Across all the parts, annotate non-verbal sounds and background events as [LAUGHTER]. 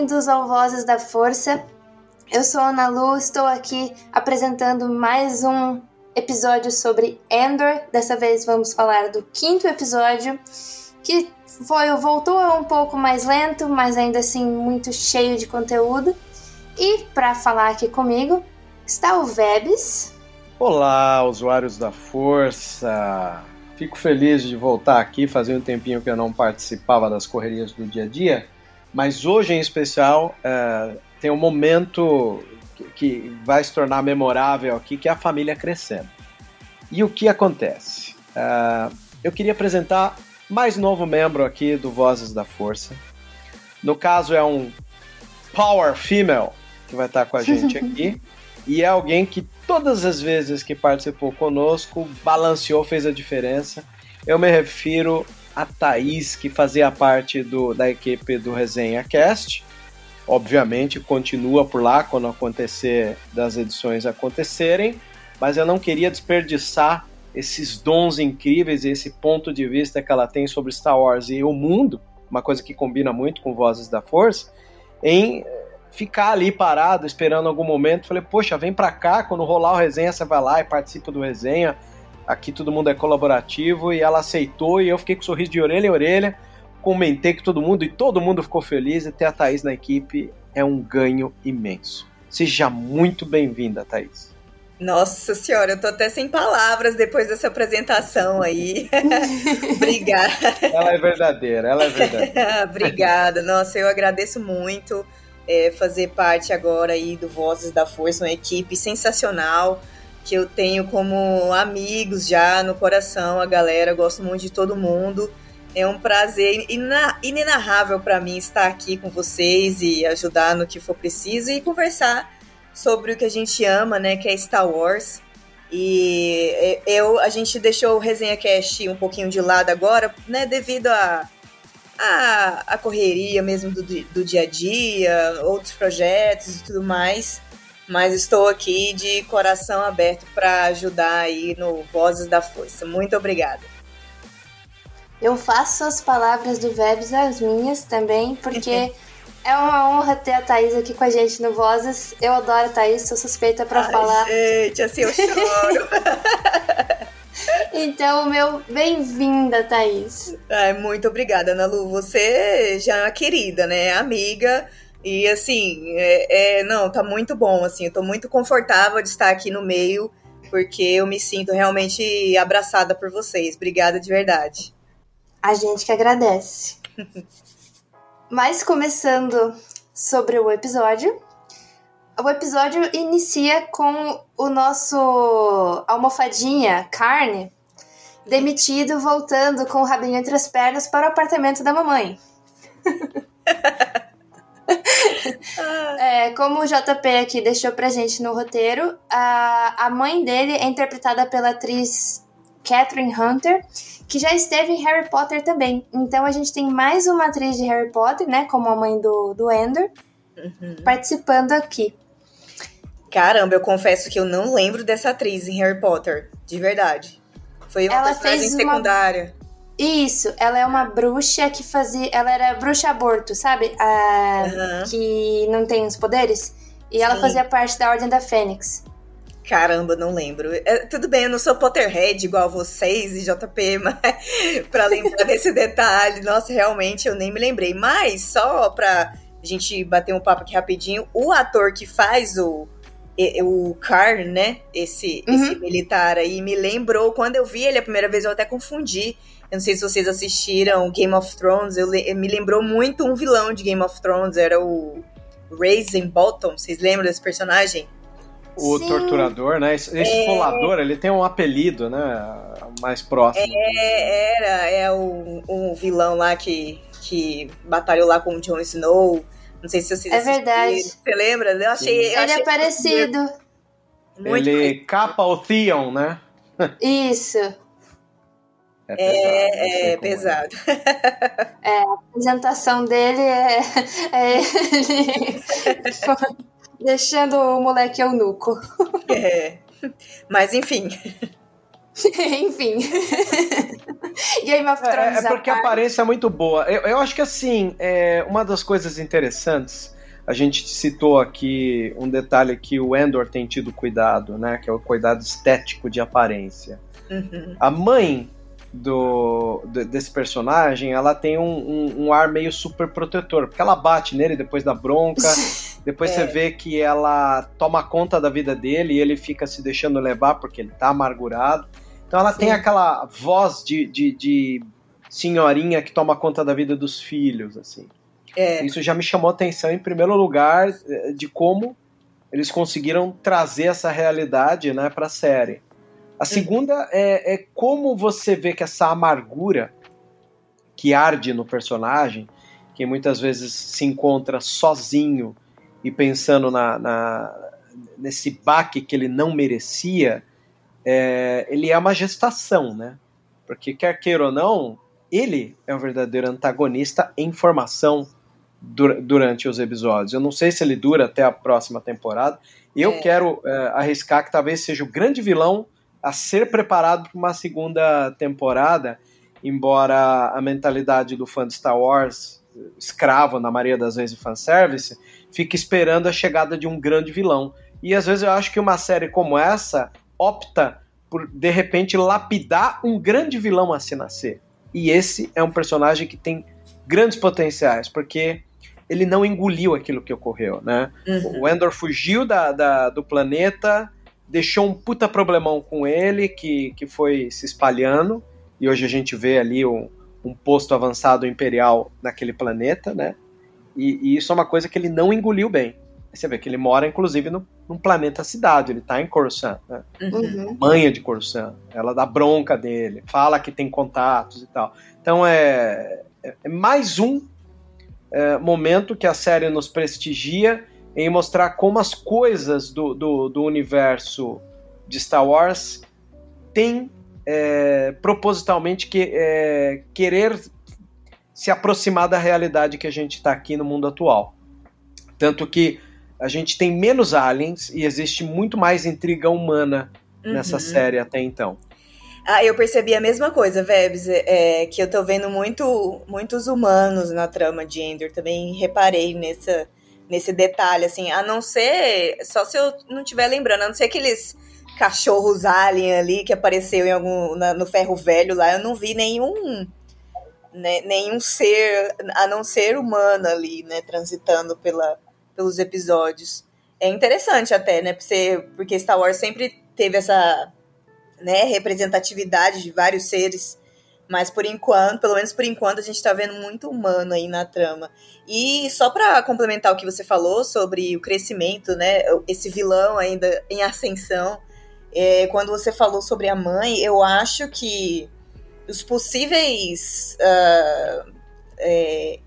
Bem-vindos ao Vozes da Força. Eu sou Ana Lu, estou aqui apresentando mais um episódio sobre Endor. Dessa vez vamos falar do quinto episódio, que foi voltou um pouco mais lento, mas ainda assim muito cheio de conteúdo. E para falar aqui comigo está o Vebs. Olá, usuários da Força! Fico feliz de voltar aqui, fazia um tempinho que eu não participava das correrias do dia a dia, mas hoje em especial é, tem um momento que, vai se tornar memorável aqui, que é a família crescendo. E o que acontece? É, eu queria apresentar mais novo membro aqui do Vozes da Força. No caso é um Power Female que vai estar com a gente [LAUGHS] aqui. e é alguém que todas as vezes que participou conosco balanceou, fez a diferença. Eu me refiro a Thaís, que fazia parte do, da equipe do Resenha Cast. Obviamente, continua por lá quando acontecer das edições acontecerem, mas eu não queria desperdiçar esses dons incríveis e esse ponto de vista que ela tem sobre Star Wars e o mundo, uma coisa que combina muito com Vozes da Força, em ficar ali parado esperando algum momento. Falei, poxa, vem pra cá, quando rolar o resenha, você vai lá e participa do resenha. Aqui todo mundo é colaborativo e ela aceitou e eu fiquei com um sorriso de orelha em orelha. Comentei com todo mundo e todo mundo ficou feliz. E ter a Thaís na equipe é um ganho imenso. Seja muito bem-vinda, Thaís. Nossa senhora, eu tô até sem palavras depois dessa apresentação aí. [LAUGHS] Obrigada. Ela é verdadeira, ela é verdadeira. [LAUGHS] Obrigada. Nossa, eu agradeço muito é, fazer parte agora aí do Vozes da Força, uma equipe sensacional que eu tenho como amigos já no coração, a galera, gosto muito de todo mundo. É um prazer inenarrável para mim estar aqui com vocês e ajudar no que for preciso e conversar sobre o que a gente ama, né, que é Star Wars. E eu, a gente deixou o Resenha Cast um pouquinho de lado agora, né, devido a a, a correria mesmo do, do dia a dia, outros projetos e tudo mais. Mas estou aqui de coração aberto para ajudar aí no Vozes da Força. Muito obrigada. Eu faço as palavras do Vebs as minhas também, porque [LAUGHS] é uma honra ter a Thaís aqui com a gente no Vozes. Eu adoro a Thaís, sou suspeita para falar. Gente, assim eu choro. [LAUGHS] Então, meu bem-vinda, Thaís. Ai, muito obrigada, Ana Lu. Você já é uma querida, né? Amiga. E assim, é, é, não, tá muito bom, assim, eu tô muito confortável de estar aqui no meio, porque eu me sinto realmente abraçada por vocês. Obrigada de verdade. A gente que agradece. [LAUGHS] Mas começando sobre o episódio, o episódio inicia com o nosso almofadinha, carne, demitido, voltando com o rabinho entre as pernas para o apartamento da mamãe. [LAUGHS] [LAUGHS] é, como o JP aqui deixou pra gente no roteiro, a, a mãe dele é interpretada pela atriz Catherine Hunter, que já esteve em Harry Potter também. Então a gente tem mais uma atriz de Harry Potter, né, como a mãe do, do Ender, uhum. participando aqui. Caramba, eu confesso que eu não lembro dessa atriz em Harry Potter, de verdade. Foi uma Ela personagem secundária. Isso, ela é uma bruxa que fazia. Ela era bruxa aborto, sabe? A, Uhum. Que não tem os poderes. E ela Sim. fazia parte da Ordem da Fênix. Caramba, não lembro. É, tudo bem, eu não sou Potterhead igual vocês e JP, [LAUGHS] mas pra lembrar desse detalhe, nossa, realmente eu nem me lembrei. Mas só pra gente bater um papo aqui rapidinho, o ator que faz o o Carr, né? Esse, Uhum. esse militar aí, me lembrou. Quando eu vi ele a primeira vez, eu até confundi. Eu não sei se vocês assistiram Game of Thrones. Eu, le- me lembrou muito um vilão de Game of Thrones. Era o Raisin Bottom. Vocês lembram desse personagem? O Sim. torturador, né? Esse esse esfolador, ele tem um apelido, né? Mais próximo. É, era, é o, o vilão lá que, que batalhou lá com o Jon Snow. Não sei se vocês É assistiram. verdade. Você lembra? Eu achei. eu Ele achei é parecido. Muito ele capa o Theon, né? Isso. É pesado. É, é como pesado. [LAUGHS] A apresentação dele é, é ele [LAUGHS] deixando o moleque eunuco. É. Mas enfim. [LAUGHS] Enfim. Game of É, Thrones. é porque a aparência é muito boa. Eu, eu acho que assim, é, uma das coisas interessantes, a gente citou aqui um detalhe que o Endor tem tido cuidado, né? Que é o cuidado estético de aparência. Uhum. A mãe do, desse personagem, ela tem um, um- um ar meio super protetor, porque ela bate nele depois da bronca, [LAUGHS] depois É. você vê que ela toma conta da vida dele e ele fica se deixando levar porque ele tá amargurado. Então ela tem Sim. aquela voz de, de, de senhorinha que toma conta da vida dos filhos, assim. É. Isso já me chamou atenção, em primeiro lugar, eh, de como eles conseguiram trazer essa realidade né, para a série. A segunda é, é como você vê que essa amargura que arde no personagem, que muitas vezes se encontra sozinho e pensando na, na- nesse baque que ele não merecia, é, ele é uma gestação, né? Porque quer queira ou não, ele é o verdadeiro antagonista em formação dur- durante os episódios. Eu não sei se ele dura até a próxima temporada. Eu É. quero é, arriscar que talvez seja o grande vilão a ser preparado para uma segunda temporada, embora a mentalidade do fã de Star Wars, escravo na maioria das vezes de fanservice, fique esperando a chegada de um grande vilão. E às vezes eu acho que uma série como essa opta por, de repente, lapidar um grande vilão a se nascer. E esse é um personagem que tem grandes potenciais, porque ele não engoliu aquilo que ocorreu, né? Uhum. O Endor fugiu da, da- do planeta, deixou um puta problemão com ele, que, que foi se espalhando, e hoje a gente vê ali um, um posto avançado imperial naquele planeta, né? E, e isso é uma coisa que ele não engoliu bem. Você vê que ele mora, inclusive, no, num planeta cidade, ele tá em Coruscant, né? Uhum. Uhum. Manha de Coruscant, ela dá bronca dele, fala que tem contatos e tal. Então é, é- é mais um é, momento que a série nos prestigia em mostrar como as coisas do, do, do universo de Star Wars têm é, propositalmente que, é, querer se aproximar da realidade que a gente está aqui no mundo atual. Tanto que a gente tem menos aliens e existe muito mais intriga humana nessa Uhum. série até então. Ah, eu percebi a mesma coisa, Vebs, é, que eu tô vendo muito, muitos humanos na trama de Ender. Também reparei nessa, nesse detalhe, assim, a não ser, só se eu não estiver lembrando, a não ser aqueles cachorros alien ali que apareceu em algum, na- no ferro velho lá, eu não vi nenhum, né, nenhum ser, a não ser humano ali, né, transitando pela, pelos episódios. É interessante até, né, porque- porque Star Wars sempre teve essa né, representatividade de vários seres. Mas por enquanto, pelo menos por enquanto, a gente tá vendo muito humano aí na trama. E só pra complementar o que você falou sobre o crescimento, né? Esse vilão ainda em ascensão. é, quando você falou sobre a mãe, eu acho que os possíveis. ah, é,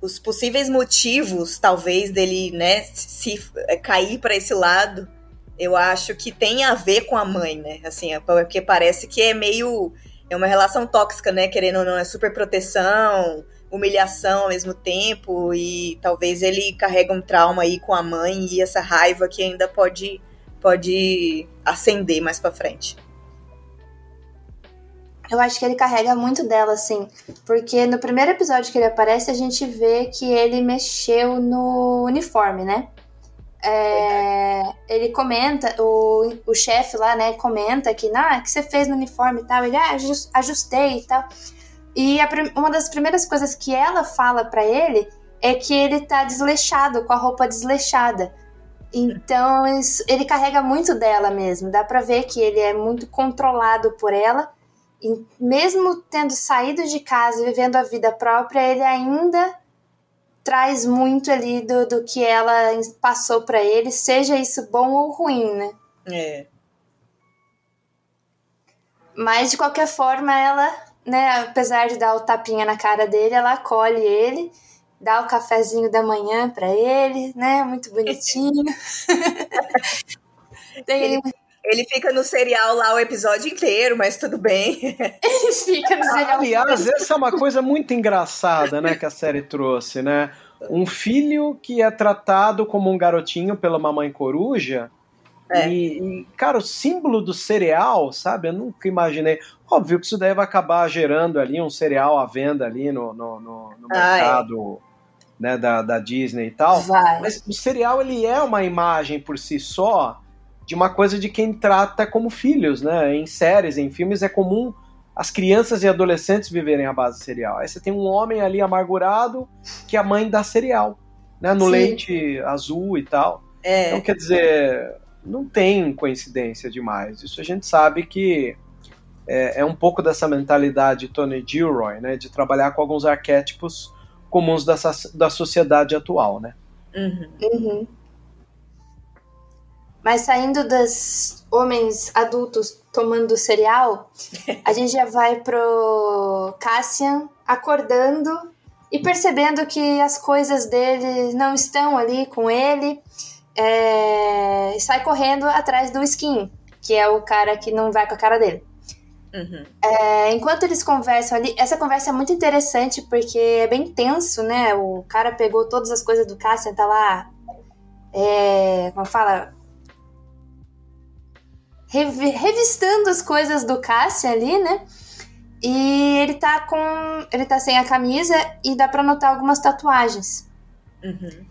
os possíveis motivos, talvez, dele, né, se é, cair para esse lado eu acho que tem a ver com a mãe, né? Assim, é porque parece que é meio. É uma relação tóxica, né? Querendo ou não, é super proteção, humilhação ao mesmo tempo, e talvez ele carrega um trauma aí com a mãe e essa raiva que ainda pode, pode acender mais pra frente. eu acho que ele carrega muito dela, assim. Porque no primeiro episódio que ele aparece, a gente vê que ele mexeu no uniforme, né? É, ele comenta, o, o chefe lá, né, comenta que, ah, que você fez no uniforme e tal. Ele, ah, ajustei e tal. E a, uma das primeiras coisas que ela fala para ele é que ele tá desleixado, com a roupa desleixada. Então, isso, ele carrega muito dela mesmo. Dá pra ver que ele é muito controlado por ela e mesmo tendo saído de casa e vivendo a vida própria, ele ainda traz muito ali do, do que ela passou para ele, seja isso bom ou ruim, né? É. Mas de qualquer forma, ela, né, apesar de dar o tapinha na cara dele, ela acolhe ele, dá o cafezinho da manhã para ele, né? Muito bonitinho. [LAUGHS] Tem ele, ele fica no serial lá o episódio inteiro, mas tudo bem. [LAUGHS] Ele fica no serial. Aliás, essa é uma coisa muito engraçada, né, que a série trouxe, né? Um filho que é tratado como um garotinho pela mamãe coruja. É. E, e, cara, o símbolo do cereal, sabe? Eu nunca imaginei. Óbvio que isso daí vai acabar gerando ali um cereal à venda ali no, no, no, no mercado né, da, da Disney e tal. Vai. Mas o cereal, ele é uma imagem por si só de uma coisa de quem trata como filhos, né? Em séries, em filmes é comum as crianças e adolescentes viverem à base de cereal. Aí você tem um homem ali amargurado que a mãe dá cereal, né? No Sim. leite azul e tal. É. Então, quer dizer, não tem coincidência demais. Isso a gente sabe que é, é um pouco dessa mentalidade Tony Gilroy, né? De trabalhar com alguns arquétipos comuns dessa, da sociedade atual, né? Uhum. Uhum. Mas saindo dos homens adultos tomando cereal, a gente já vai pro Cassian acordando e percebendo que as coisas dele não estão ali com ele. É, sai correndo atrás do Skin, que é o cara que não vai com a cara dele. Uhum. É, enquanto eles conversam ali, essa conversa é muito interessante porque é bem tenso, né? O cara pegou todas as coisas do Cassian, tá lá. É, como fala? Revistando as coisas do Cassie ali, né? E ele tá com. Ele tá sem a camisa e dá pra notar algumas tatuagens. Uhum.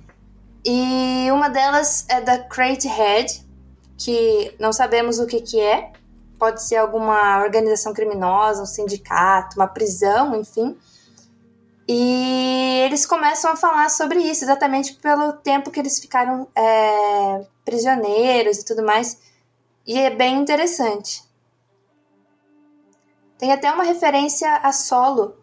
E uma delas é da Crate Head, que não sabemos o que, que é. Pode ser alguma organização criminosa, um sindicato, uma prisão, enfim. E eles começam a falar sobre isso, exatamente pelo tempo que eles ficaram é, prisioneiros e tudo mais. E é bem interessante. Tem até uma referência a solo.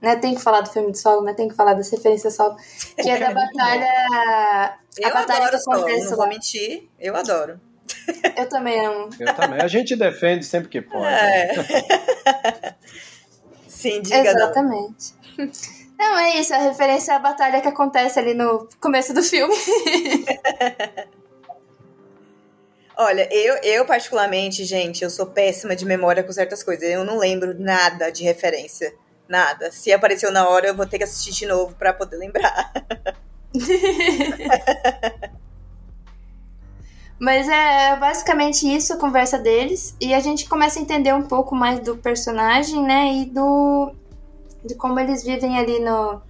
Né? Tem que falar do filme de solo, mas tem que falar dessa referência a solo. Que é da [LAUGHS] batalha. Eu a batalha adoro solo, não vou mentir, eu adoro. Eu também amo. Eu também. A gente defende sempre que pode. É. [LAUGHS] Sim, diga Exatamente. Não. não, é isso, a referência à batalha que acontece ali no começo do filme. [LAUGHS] Olha, eu, eu particularmente, gente, eu sou péssima de memória com certas coisas. Eu não lembro nada de referência. Nada. Se apareceu na hora, eu vou ter que assistir de novo para poder lembrar. [LAUGHS] Mas é basicamente isso a conversa deles. E a gente começa a entender um pouco mais do personagem, né? E do. de como eles vivem ali no.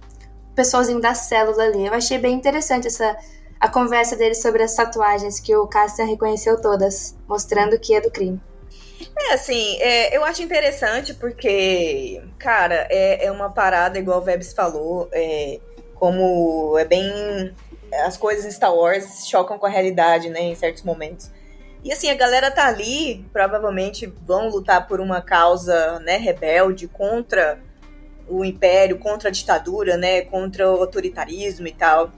pessoalzinho da célula ali. Eu achei bem interessante essa a conversa dele sobre as tatuagens que o Cassian reconheceu todas, mostrando que é do crime. É, assim, é, eu acho interessante porque, cara, é, é uma parada, igual o Vebs falou, é, como é bem. As coisas em Star Wars chocam com a realidade, né, em certos momentos. E assim, a galera tá ali, provavelmente vão lutar por uma causa, né, rebelde contra o império, contra a ditadura, né, contra o autoritarismo e tal.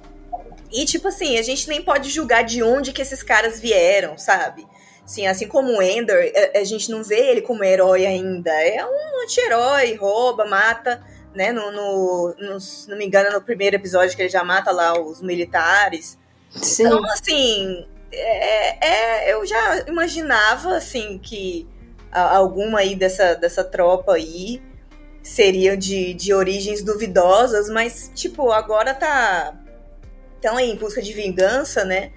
E, tipo assim, a gente nem pode julgar de onde que esses caras vieram, sabe? Assim, assim como o Ender, a, a gente não vê ele como herói ainda. É um anti-herói, rouba, mata, né? No, no, no, se não me engano, no primeiro episódio que ele já mata lá os militares. Sim. Então, assim, é, é, eu já imaginava, assim, que alguma aí dessa, dessa tropa aí seria de, de origens duvidosas, mas, tipo, agora tá estão em busca de vingança, né?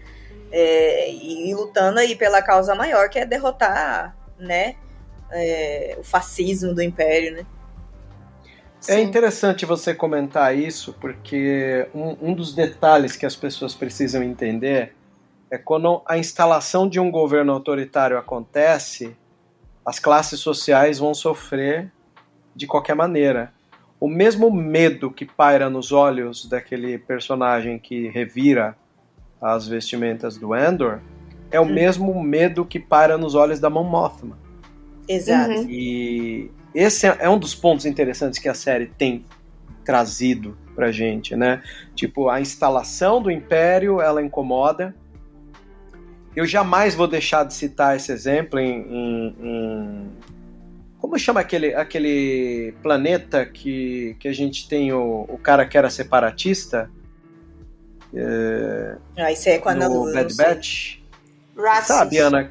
É, e, e, lutando aí pela causa maior, que é derrotar, né? é, o fascismo do Império, né? É interessante você comentar isso, porque um, um, dos detalhes que as pessoas precisam entender é quando a instalação de um governo autoritário acontece, as classes sociais vão sofrer de qualquer maneira. O mesmo medo que paira nos olhos daquele personagem que revira as vestimentas do Endor é o hum. mesmo medo que paira nos olhos da Mon Mothma. Exato. Uhum. E esse é um dos pontos interessantes que a série tem trazido pra gente, né? Tipo, a instalação do Império, ela incomoda. Eu jamais vou deixar de citar esse exemplo em, em, em como chama aquele, aquele planeta que, que a gente tem o, o cara que era separatista? É, ah, isso é com a no Bad Batch. Raxus. Sabe, Ana?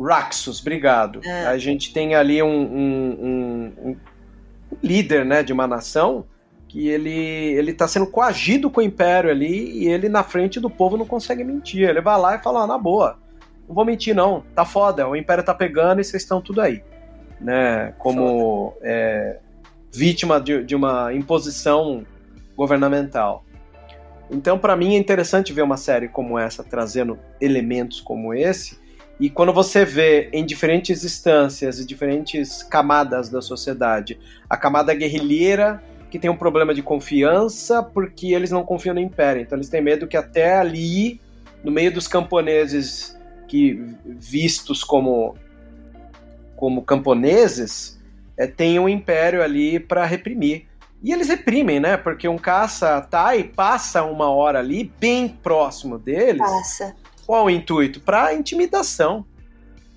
Raxus, obrigado. Ah. A gente tem ali um, um, um, um, líder né, de uma nação que ele ele está sendo coagido com o Império ali e ele na frente do povo não consegue mentir. Ele vai lá e fala, ah, na boa, não vou mentir não, tá foda, o Império tá pegando e vocês estão tudo aí né, como é, vítima de, de uma imposição governamental. Então, para mim, é interessante ver uma série como essa trazendo elementos como esse. E quando você vê em diferentes instâncias e diferentes camadas da sociedade, a camada guerrilheira que tem um problema de confiança porque eles não confiam no império. Então eles têm medo que até ali, no meio dos camponeses que vistos como como camponeses, é, tem um império ali para reprimir. E eles reprimem, né? Porque um caça e passa uma hora ali, bem próximo deles. Passa. Qual o intuito? Para intimidação.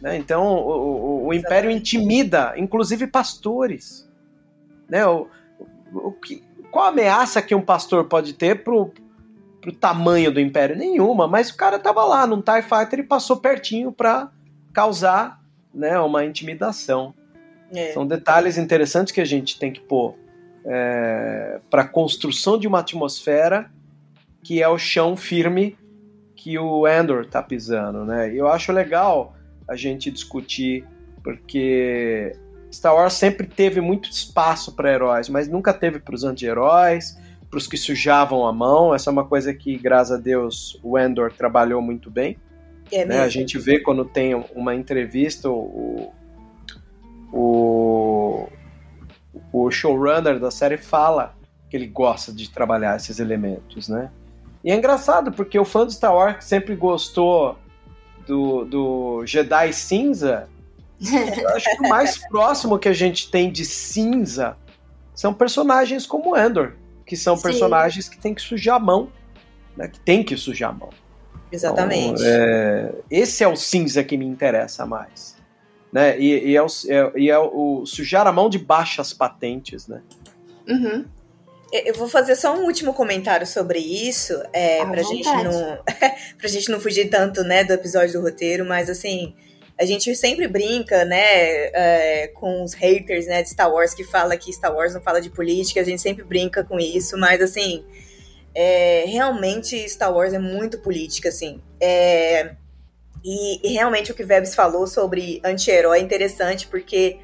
Né? Então, o, o, o império intimida, inclusive pastores. Né? O, o, que, qual a ameaça que um pastor pode ter pro, pro tamanho do império? Nenhuma, mas o cara tava lá num TIE Fighter e passou pertinho para causar né, uma intimidação. É. São detalhes interessantes que a gente tem que pôr é, para a construção de uma atmosfera que é o chão firme que o Endor está pisando, né? Eu acho legal a gente discutir porque Star Wars sempre teve muito espaço para heróis, mas nunca teve para os anti-heróis, para os que sujavam a mão. Essa é uma coisa que, graças a Deus, o Endor trabalhou muito bem. É né? A gente vê quando tem uma entrevista, o, o, o showrunner da série fala que ele gosta de trabalhar esses elementos, né? E é engraçado, porque o fã de Star Wars que sempre gostou do, do Jedi cinza, [LAUGHS] eu acho que o mais próximo que a gente tem de cinza são personagens como Endor, que são Sim. personagens que tem que sujar a mão, né? Que tem que sujar a mão. Exatamente. Então, é, esse é o cinza que me interessa mais. Né? E, e, é, o, é, e é o sujar a mão de baixas patentes, né? Uhum. Eu vou fazer só um último comentário sobre isso, é, pra, gente não, [LAUGHS] pra gente não fugir tanto, né, do episódio do roteiro, mas assim, a gente sempre brinca, né, é, com os haters, né, de Star Wars, que fala que Star Wars não fala de política, a gente sempre brinca com isso, mas assim, é, realmente Star Wars é muito política, assim. É, e, e, realmente o que Vebs falou sobre anti-herói é interessante, porque,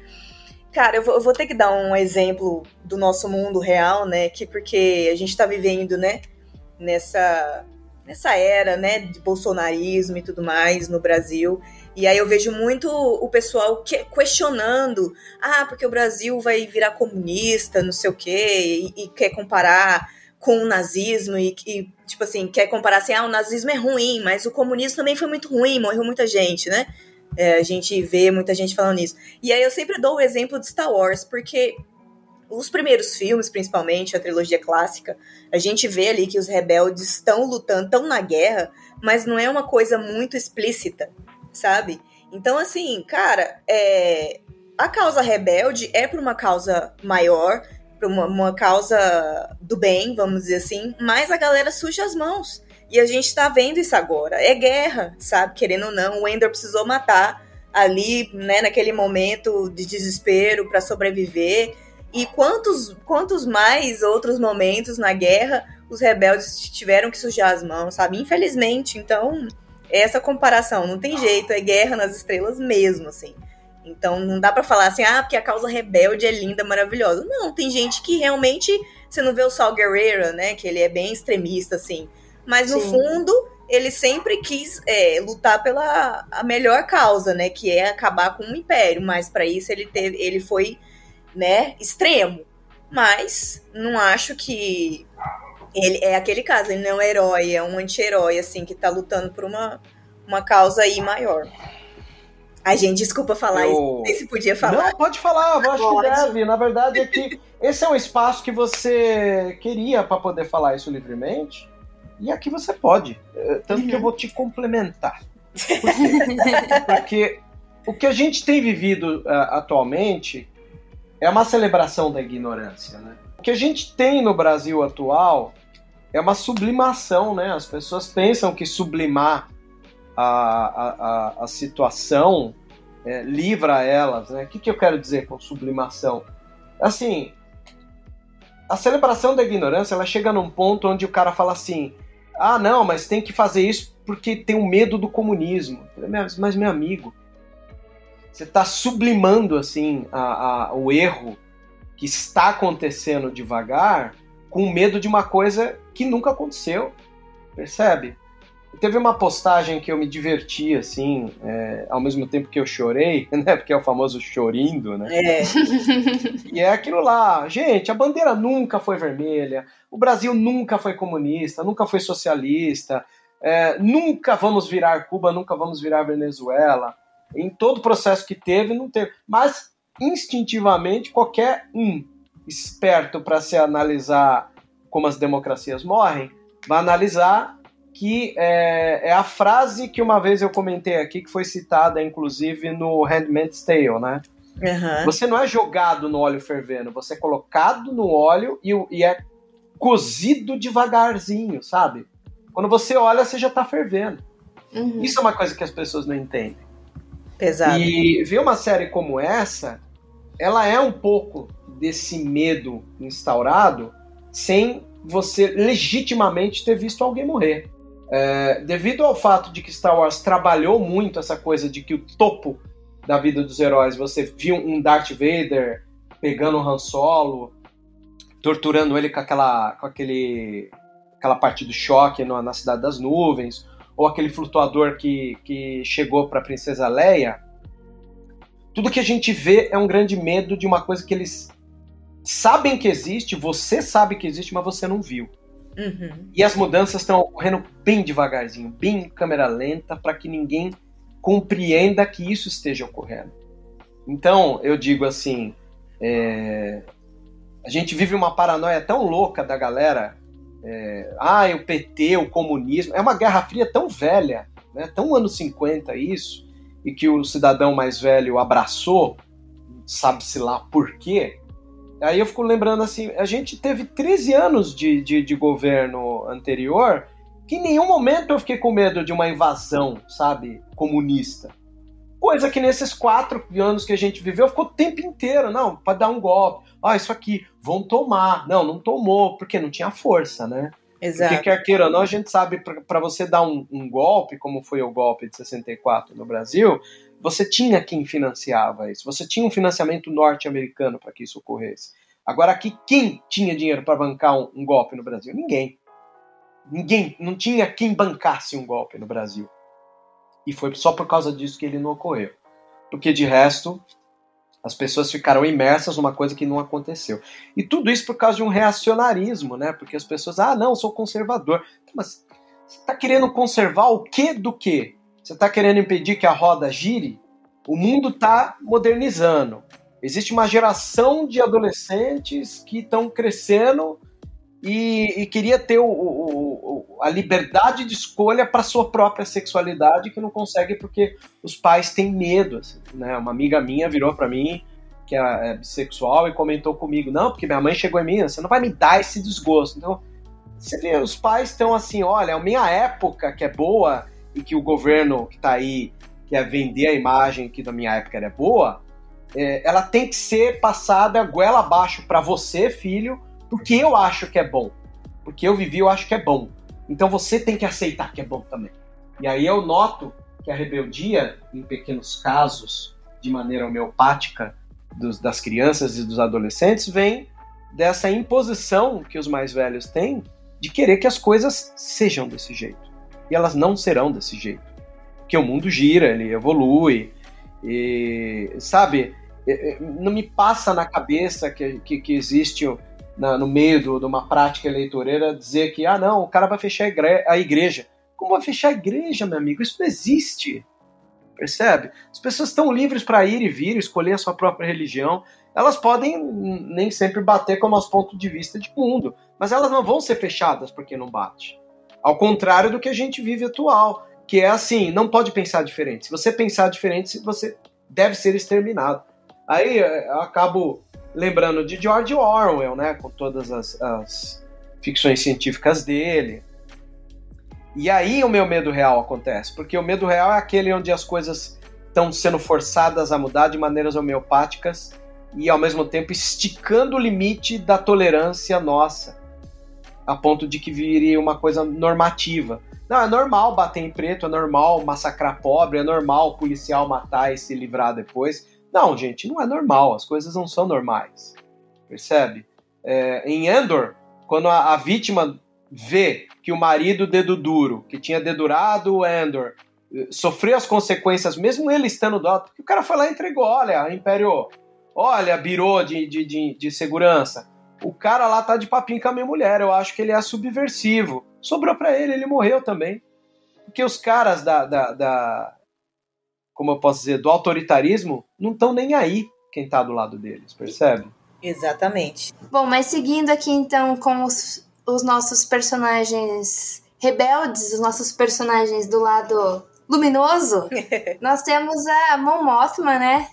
cara, eu vou, eu vou, ter que dar um exemplo do nosso mundo real, né? Que porque a gente tá vivendo, né, nessa, nessa era, né, de bolsonarismo e tudo mais no Brasil. E aí eu vejo muito o pessoal que, questionando, ah, porque o Brasil vai virar comunista, não sei o quê, e, e quer comparar com o nazismo e, e, tipo assim, quer comparar assim, ah, o nazismo é ruim, mas o comunismo também foi muito ruim, morreu muita gente, né? É, a gente vê muita gente falando isso. E aí eu sempre dou o exemplo de Star Wars, porque os primeiros filmes, principalmente, a trilogia clássica, a gente vê ali que os rebeldes estão lutando, estão na guerra, mas não é uma coisa muito explícita, sabe? Então, assim, cara, é, a causa rebelde é por uma causa maior, para uma, uma, causa do bem, vamos dizer assim, mas a galera suja as mãos. E a gente tá vendo isso agora. É guerra, sabe? Querendo ou não, o Ender precisou matar ali, né, naquele momento de desespero para sobreviver. E quantos, quantos mais outros momentos na guerra os rebeldes tiveram que sujar as mãos, sabe? Infelizmente, então, essa comparação não tem jeito, é guerra nas estrelas mesmo, assim. Então não dá para falar assim, ah, porque a causa rebelde é linda, maravilhosa. Não, tem gente que realmente você não vê o Sal Guerreiro, né, que ele é bem extremista assim, mas no Sim. fundo ele sempre quis é, lutar pela a melhor causa, né, que é acabar com o império, mas para isso ele teve, ele foi, né, extremo. Mas não acho que ele é aquele caso, ele não é um herói, é um anti-herói assim que tá lutando por uma uma causa aí maior. Ai, gente, desculpa falar eu... isso. Não sei se podia falar. Não, pode falar, eu acho pode. que deve. Na verdade é que esse é um espaço que você queria para poder falar isso livremente. E aqui você pode. Eh, tanto uhum. que eu vou te complementar. Por [LAUGHS] Porque o que a gente tem vivido uh, atualmente é uma celebração da ignorância. Né? O que a gente tem no Brasil atual é uma sublimação. Né? As pessoas pensam que sublimar a, a, a, situação é, livra elas. Né? O que, que eu quero dizer com sublimação? Assim, a celebração da ignorância ela chega num ponto onde o cara fala assim: ah, não, mas tem que fazer isso porque tem um medo do comunismo. Mas, meu amigo, você está sublimando assim a, a, o erro que está acontecendo devagar com medo de uma coisa que nunca aconteceu. Percebe? Teve uma postagem que eu me diverti, assim, é, ao mesmo tempo que eu chorei, [LAUGHS] né? Porque é o famoso chorindo, né? É. [LAUGHS] e é aquilo lá. Gente, a bandeira nunca foi vermelha, o Brasil nunca foi comunista, nunca foi socialista, é, nunca vamos virar Cuba, nunca vamos virar Venezuela. Em todo o processo que teve, não teve. Mas, instintivamente, qualquer um esperto para se analisar como as democracias morrem, vai analisar que é, é, a frase que uma vez eu comentei aqui, que foi citada inclusive no Handmaid's Tale, né? Uhum. Você não é jogado no óleo fervendo, você é colocado no óleo e, e é cozido devagarzinho, sabe? Quando você olha, você já tá fervendo. Uhum. Isso é uma coisa que as pessoas não entendem. Pesado. E ver uma série como essa, ela é um pouco desse medo instaurado sem você legitimamente ter visto alguém morrer. É, devido ao fato de que Star Wars trabalhou muito essa coisa de que o topo da vida dos heróis, você viu um Darth Vader pegando um Han Solo, torturando ele com aquela, com aquele, aquela parte do choque no, na Cidade das Nuvens, ou aquele flutuador que, que chegou para a Princesa Leia. Tudo que a gente vê é um grande medo de uma coisa que eles sabem que existe, você sabe que existe, mas você não viu. Uhum. E as mudanças estão ocorrendo bem devagarzinho, bem em câmera lenta, para que ninguém compreenda que isso esteja ocorrendo. Então, eu digo assim: é... a gente vive uma paranoia tão louca da galera. É... Ah, o PT, o comunismo. É uma guerra fria tão velha, né? tão anos 50 isso, e que o cidadão mais velho abraçou, sabe-se lá por quê Aí eu fico lembrando assim, a gente teve 13 anos de, de, de, governo anterior que em nenhum momento eu fiquei com medo de uma invasão, sabe, comunista. Coisa que nesses quatro anos que a gente viveu ficou o tempo inteiro, não, para dar um golpe. Ah, isso aqui, vão tomar. Não, não tomou, porque não tinha força, né? Exato. Porque quer queira ou não, a gente sabe, para você dar um, um golpe, como foi o golpe de 64 no Brasil, você tinha quem financiava isso, você tinha um financiamento norte-americano para que isso ocorresse. Agora aqui, quem tinha dinheiro para bancar um, um, golpe no Brasil? Ninguém. Ninguém, não tinha quem bancasse um golpe no Brasil. E foi só por causa disso que ele não ocorreu. Porque de resto, as pessoas ficaram imersas numa coisa que não aconteceu. E tudo isso por causa de um reacionarismo, né? Porque as pessoas, ah, não, sou conservador. Mas você está querendo conservar o que do que? Você está querendo impedir que a roda gire? O mundo está modernizando. Existe uma geração de adolescentes que estão crescendo e, e, queria ter o, o, o, a liberdade de escolha para sua própria sexualidade que não consegue porque os pais têm medo. Assim, né? Uma amiga minha virou para mim que é, é bissexual e comentou comigo, não, porque minha mãe chegou em mim, você não vai me dar esse desgosto. Então, você vê, os pais estão assim, olha, a minha época que é boa e que o governo que está aí quer vender a imagem que da minha época era boa, é, ela tem que ser passada goela abaixo para você, filho, porque eu acho que é bom. Porque eu vivi, eu acho que é bom. Então você tem que aceitar que é bom também. E aí eu noto que a rebeldia, em pequenos casos de maneira homeopática dos, das crianças e dos adolescentes vem dessa imposição que os mais velhos têm de querer que as coisas sejam desse jeito. E elas não serão desse jeito. Porque o mundo gira, ele evolui, e, sabe, não me passa na cabeça que, que, que existe na, no meio do, de uma prática eleitoreira dizer que, ah, não, o cara vai fechar a igreja. Como vai fechar a igreja, meu amigo? Isso não existe. Percebe? As pessoas estão livres para ir e vir, escolher a sua própria religião. Elas podem nem sempre bater com o nosso ponto de vista de mundo, mas elas não vão ser fechadas porque não bate. Ao contrário do que a gente vive atual, que é assim, não pode pensar diferente. Se você pensar diferente, você deve ser exterminado. Aí eh, eu acabo lembrando de George Orwell, né, com todas as, as ficções científicas dele. E aí o meu medo real acontece, porque o medo real é aquele onde as coisas estão sendo forçadas a mudar de maneiras homeopáticas e ao mesmo tempo esticando o limite da tolerância nossa, a ponto de que viria uma coisa normativa. Não, é normal bater em preto, é normal massacrar pobre, é normal o policial matar e se livrar depois. Não, gente, não é normal, as coisas não são normais. Percebe? É, em Endor, quando a, a, vítima vê que o marido dedo duro, que tinha dedurado o Endor, eh, sofreu as consequências, mesmo ele estando do alto, o cara foi lá e entregou, olha, Império, olha, birô de, de, de, de segurança, o cara lá tá de papinho com a minha mulher, eu acho que ele é subversivo. Sobrou para ele, ele morreu também. Porque os caras da, da, da como eu posso dizer, do autoritarismo, não estão nem aí quem tá do lado deles, percebe? Exatamente. Bom, mas seguindo aqui então com os, os nossos personagens rebeldes, os nossos personagens do lado luminoso, [LAUGHS] nós temos a Mon Mothma, né?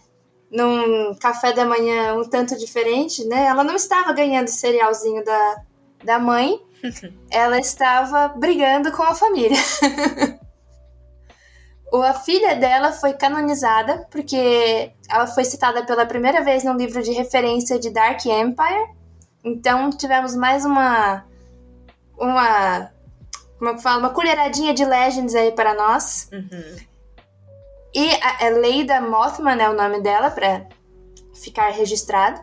Num café da manhã um tanto diferente, né? Ela não estava ganhando o cerealzinho da, da mãe, [LAUGHS] ela estava brigando com a família. [LAUGHS] a filha dela foi canonizada porque ela foi citada pela primeira vez no livro de referência de Dark Empire. Então tivemos mais uma uma como é que fala, uma colheradinha de Legends aí para nós. Uhum. E a, a Leida Mothman é o nome dela, para ficar registrado.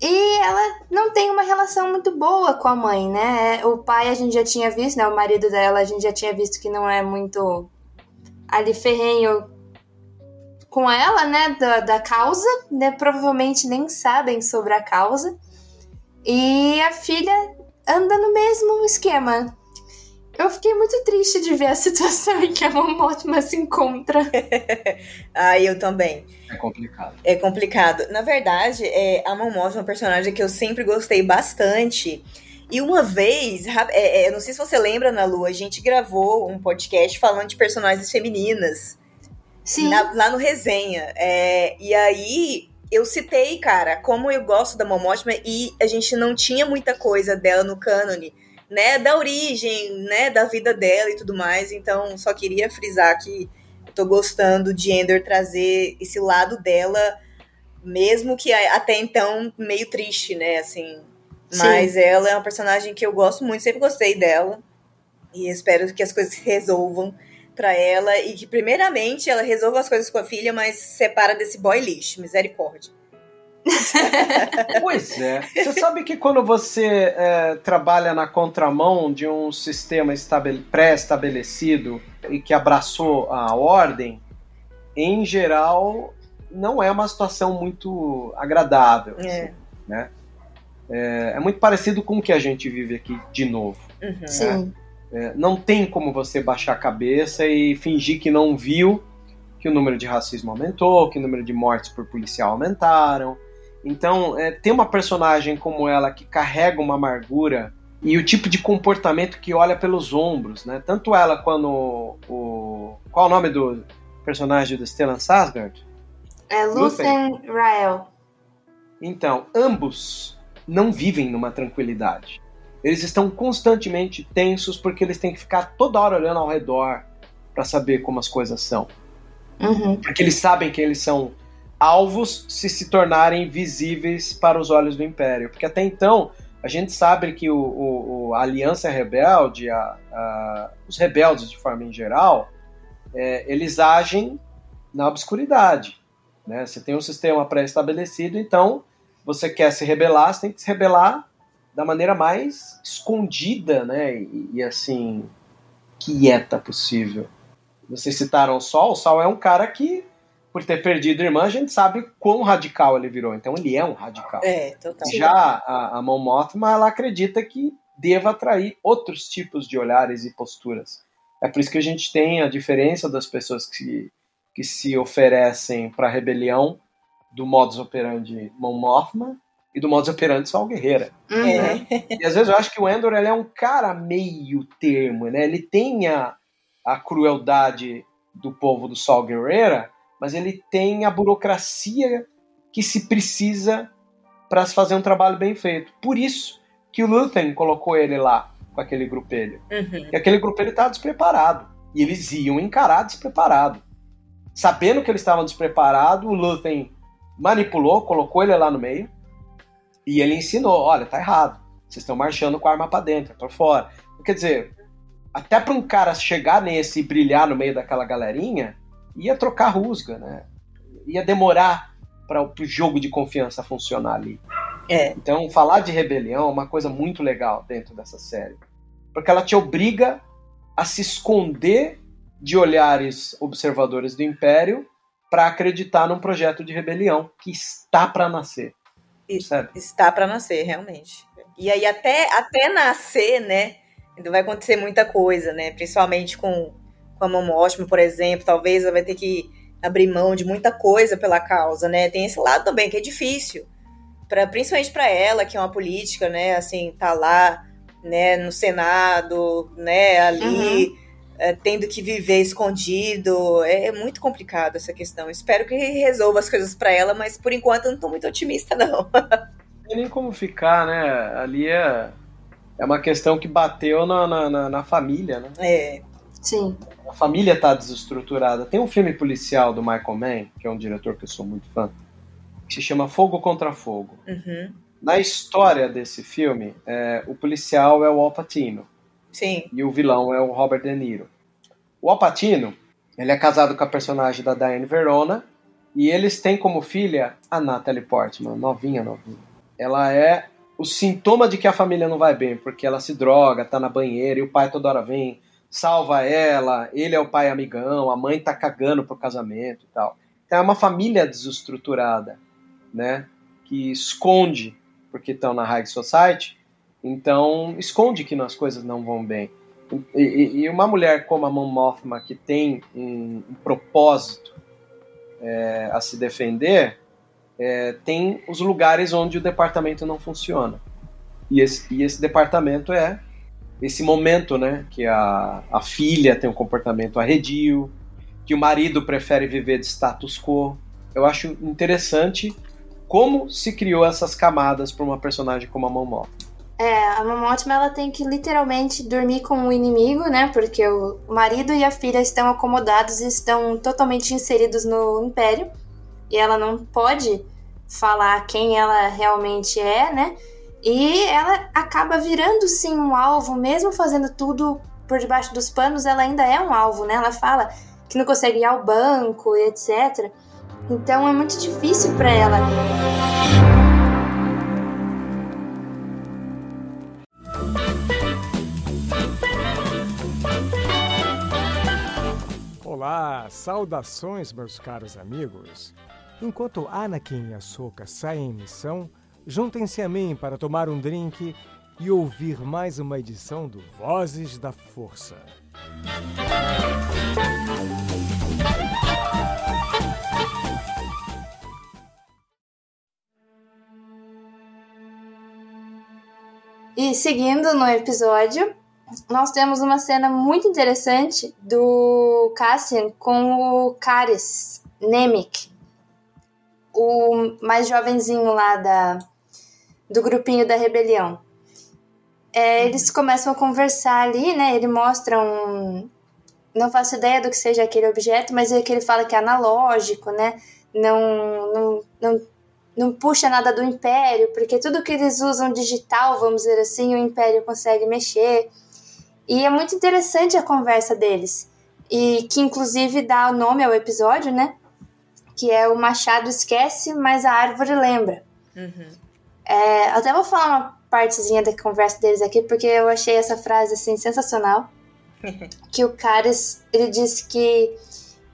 E ela não tem uma relação muito boa com a mãe, né? O pai a gente já tinha visto, né? O marido dela a gente já tinha visto que não é muito ali ferrenho com ela, né? Da, da causa, né? Provavelmente nem sabem sobre a causa. E a filha anda no mesmo esquema. Eu fiquei muito triste de ver a [LAUGHS] situação em que a Momotima se encontra. [LAUGHS] ah, eu também. É complicado. É complicado. Na verdade, é, a Momotima é um personagem que eu sempre gostei bastante. E uma vez, é, é, não sei se você lembra, na Lua, a gente gravou um podcast falando de personagens femininas. Sim. Na, lá no Resenha. É, e aí, eu citei, cara, como eu gosto da Momotima e a gente não tinha muita coisa dela no cânone né, da origem, né, da vida dela e tudo mais. Então, só queria frisar que eu tô gostando de Ender trazer esse lado dela, mesmo que até então meio triste, né, assim. Mas Sim. ela é uma personagem que eu gosto muito, sempre gostei dela. E espero que as coisas se [LAUGHS] resolvam para ela e que primeiramente ela resolva as coisas com a filha, mas separa desse boy lixo, misericórdia. [LAUGHS] pois é. Você sabe que quando você é, trabalha na contramão de um sistema pré-estabelecido e que abraçou a ordem, em geral, não é uma situação muito agradável. É. Assim, né? É, é, muito parecido com o que a gente vive aqui de novo. Uhum. Né? Sim. É, não tem como você baixar a cabeça e fingir que não viu que o número de racismo aumentou, que o número de mortes por policial aumentaram, então, é, ter uma personagem como ela que carrega uma amargura e o tipo de comportamento que olha pelos ombros, né? Tanto ela quanto o, qual é o nome do personagem do Stellan Skarsgård? É Luthen Rael. Então, ambos não vivem numa tranquilidade. Eles estão constantemente tensos porque eles têm que ficar toda hora olhando ao redor para saber como as coisas são. Uhum. Porque eles sabem que eles são alvos se se tornarem visíveis para os olhos do Império. Porque até então, a gente sabe que o, o a Aliança Rebelde, a, a, os rebeldes de forma em geral, é, eles agem na obscuridade. Né? Você tem um sistema pré-estabelecido, então você quer se rebelar, você tem que se rebelar da maneira mais escondida, né? E, e assim, quieta possível. Vocês citaram o Sol, o Sol é um cara que, por ter perdido a irmã, a gente sabe quão radical ele virou. Então ele é um radical. É, total. Já a, a Mon Mothma, ela acredita que deva atrair outros tipos de olhares e posturas. É por isso que a gente tem a diferença das pessoas que, que se oferecem para a rebelião do modus operandi Mon Mothma e do modus operandi Sol Guerreira. Uhum. É. E às vezes eu acho que o Endor ele é um cara meio termo, né? Ele tem a, a crueldade do povo do Sol Guerreira, mas ele tem a burocracia que se precisa para se fazer um trabalho bem feito. Por isso que o Luthen colocou ele lá com aquele grupelho. Uhum. E aquele grupelho estava despreparado. E eles iam encarar despreparado. Sabendo que eles estavam despreparados, o Luthen manipulou, colocou ele lá no meio e ele ensinou: olha, tá errado. Vocês estão marchando com a arma para dentro, para fora. Quer dizer, até para um cara chegar nesse e brilhar no meio daquela galerinha, ia trocar rusga, né? Ia demorar para o jogo de confiança funcionar ali. É. Então, falar de rebelião é uma coisa muito legal dentro dessa série. Porque ela te obriga a se esconder de olhares observadores do Império para acreditar num projeto de rebelião que está para nascer. Sério. Está para nascer, realmente. E aí, até, até nascer, né? Ainda vai acontecer muita coisa, né? Principalmente com, com a Momo Ótimo, por exemplo. Talvez ela vai ter que abrir mão de muita coisa pela causa, né? Tem esse lado também que é difícil. Pra, principalmente para ela, que é uma política, né? Assim, tá lá, né? No Senado, né? Ali. é, tendo que viver escondido. É, é muito complicado essa questão. Espero que resolva as coisas para ela, mas por enquanto eu não tô muito otimista, não. Não tem nem como ficar, né? Ali é, é uma questão que bateu na, na, na- na família, né? É. Sim. A família tá desestruturada. Tem um filme policial do Michael Mann, que é um diretor que eu sou muito fã, que se chama Fogo contra Fogo. Uhum. Na história desse filme, é, o policial é o Al Pacino Sim. e o vilão é o Robert De Niro. O Al Pacino, ele é casado com a personagem da Diane Verona e eles têm como filha a Natalie Portman, novinha, novinha. Ela é o sintoma de que a família não vai bem, porque ela se droga, tá na banheira e o pai toda hora vem, salva ela, ele é o pai amigão, a mãe tá cagando pro casamento e tal. Então é uma família desestruturada, né? Que esconde porque estão na high society, então esconde que as coisas não vão bem. E, e- e uma mulher como a Mon Mothma, que tem um, um propósito é, a se defender, é, tem os lugares onde o departamento não funciona. E esse, e esse departamento é esse momento, né? Que a, a filha tem um comportamento arredio, que o marido prefere viver de status quo. Eu acho interessante como se criou essas camadas para uma personagem como a Mon Mothma. É, a Momotima ela tem que literalmente dormir com o inimigo, né? Porque o marido e a filha estão acomodados e estão totalmente inseridos no império. E ela não pode falar quem ela realmente é, né? E ela acaba virando sim um alvo, mesmo fazendo tudo por debaixo dos panos, ela ainda é um alvo, né? Ela fala que não consegue ir ao banco e etc. Então é muito difícil para ela. Olá, saudações, meus caros amigos. Enquanto Anakin e Ahsoka saem em missão, juntem-se a mim para tomar um drink e ouvir mais uma edição do Vozes da Força. E seguindo no episódio, nós temos uma cena muito interessante do Cassian com o Caris Nemec, o mais jovenzinho lá da, do grupinho da rebelião. É, eles começam a conversar ali, né? Ele mostra um. Não faço ideia do que seja aquele objeto, mas é que ele fala que é analógico, né? Não, não, não não puxa nada do Império, porque tudo que eles usam digital, vamos dizer assim, o Império consegue mexer. E é muito interessante a conversa deles. E que inclusive dá nome ao episódio, né? que é o machado esquece, mas a árvore lembra. Uhum. É, até vou falar uma partezinha da conversa deles aqui, porque eu achei essa frase assim sensacional. [LAUGHS] que o Caris, ele disse que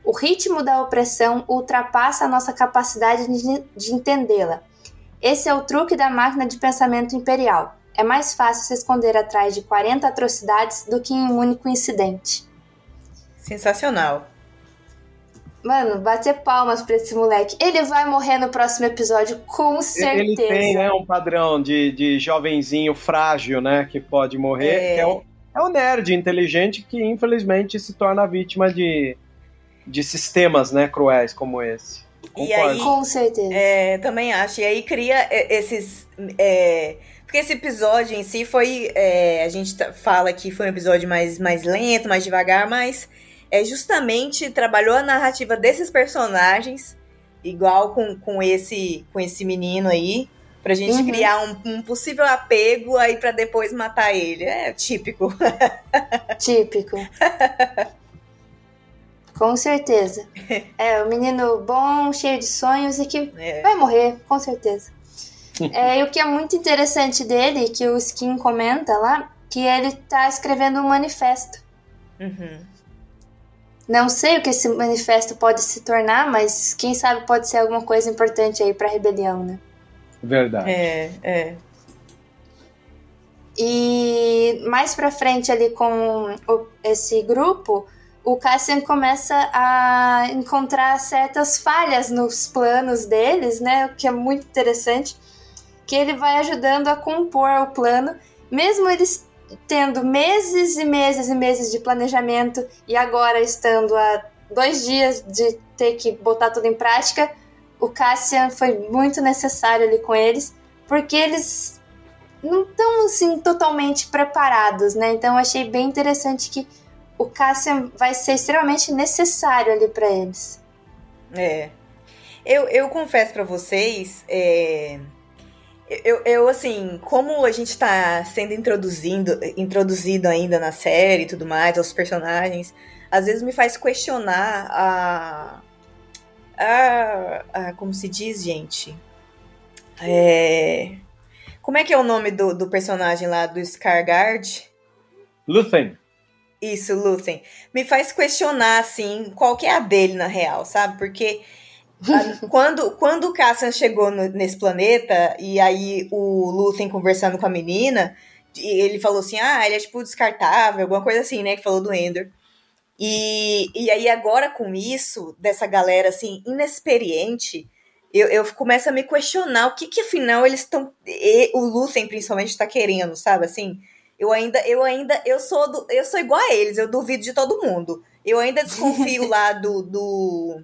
o ritmo da opressão ultrapassa a nossa capacidade de, de entendê-la. Esse é o truque da máquina de pensamento imperial. É mais fácil se esconder atrás de 40 atrocidades do que em um único incidente. Sensacional. Mano, bater palmas pra esse moleque. Ele vai morrer no próximo episódio, com certeza. Ele tem, né, um padrão de, de jovenzinho frágil, né, que pode morrer. É. que É, o, é o nerd inteligente que, infelizmente, se torna vítima de, de sistemas, né, cruéis como esse. E Concordo. aí- Com certeza. É, também acho. E aí cria é, esses. é, porque esse episódio em si foi. é, a gente tá- fala que foi um episódio mais, mais lento, mais devagar, mas é justamente trabalhou a narrativa desses personagens, igual com, com, esse, com esse menino aí, pra gente Uhum. criar um, um possível apego aí pra depois matar ele. É típico. [LAUGHS] Típico. com certeza. É, o menino bom, cheio de sonhos e que É. vai morrer, com certeza. É, e o que é muito interessante dele, que o Skin comenta lá, que ele tá escrevendo um manifesto. Uhum. Não sei o que esse manifesto pode se tornar, mas quem sabe pode ser alguma coisa importante aí pra rebelião, né? Verdade. É, é. E mais pra frente ali com o- esse grupo, o Cassian começa a encontrar certas falhas nos planos deles, né? O que é muito interessante, que ele vai ajudando a compor o plano, mesmo eles tendo meses e meses e meses de planejamento e agora estando a dois dias de ter que botar tudo em prática, o Cassian foi muito necessário ali com eles, porque eles não estão assim totalmente preparados, né? Então achei bem interessante que o Cassian vai ser extremamente necessário ali para eles. É. Eu, eu confesso pra vocês, é, eu, eu, assim, como a gente tá sendo introduzindo, introduzido ainda na série e tudo mais, aos personagens, às vezes me faz questionar a. a, a como se diz, gente? É, como é que é o nome do, do personagem lá do Scargard? Luthen, Isso, Luthen. Me faz questionar, assim, qual que é a dele na real, sabe? Porque [LAUGHS] quando, quando o Cassian chegou no- nesse planeta, e aí o Luthen conversando com a menina, ele falou assim, ah, ele é tipo descartável, alguma coisa assim, né? Que falou do Ender. E, e aí agora com isso, dessa galera, assim, inexperiente, eu, eu começo a me questionar o que que afinal eles estão... O Luthen, principalmente, está querendo, sabe? Assim, eu ainda, eu ainda, eu sou do, eu sou igual a eles, eu duvido de todo mundo. Eu ainda desconfio [LAUGHS] lá do, do,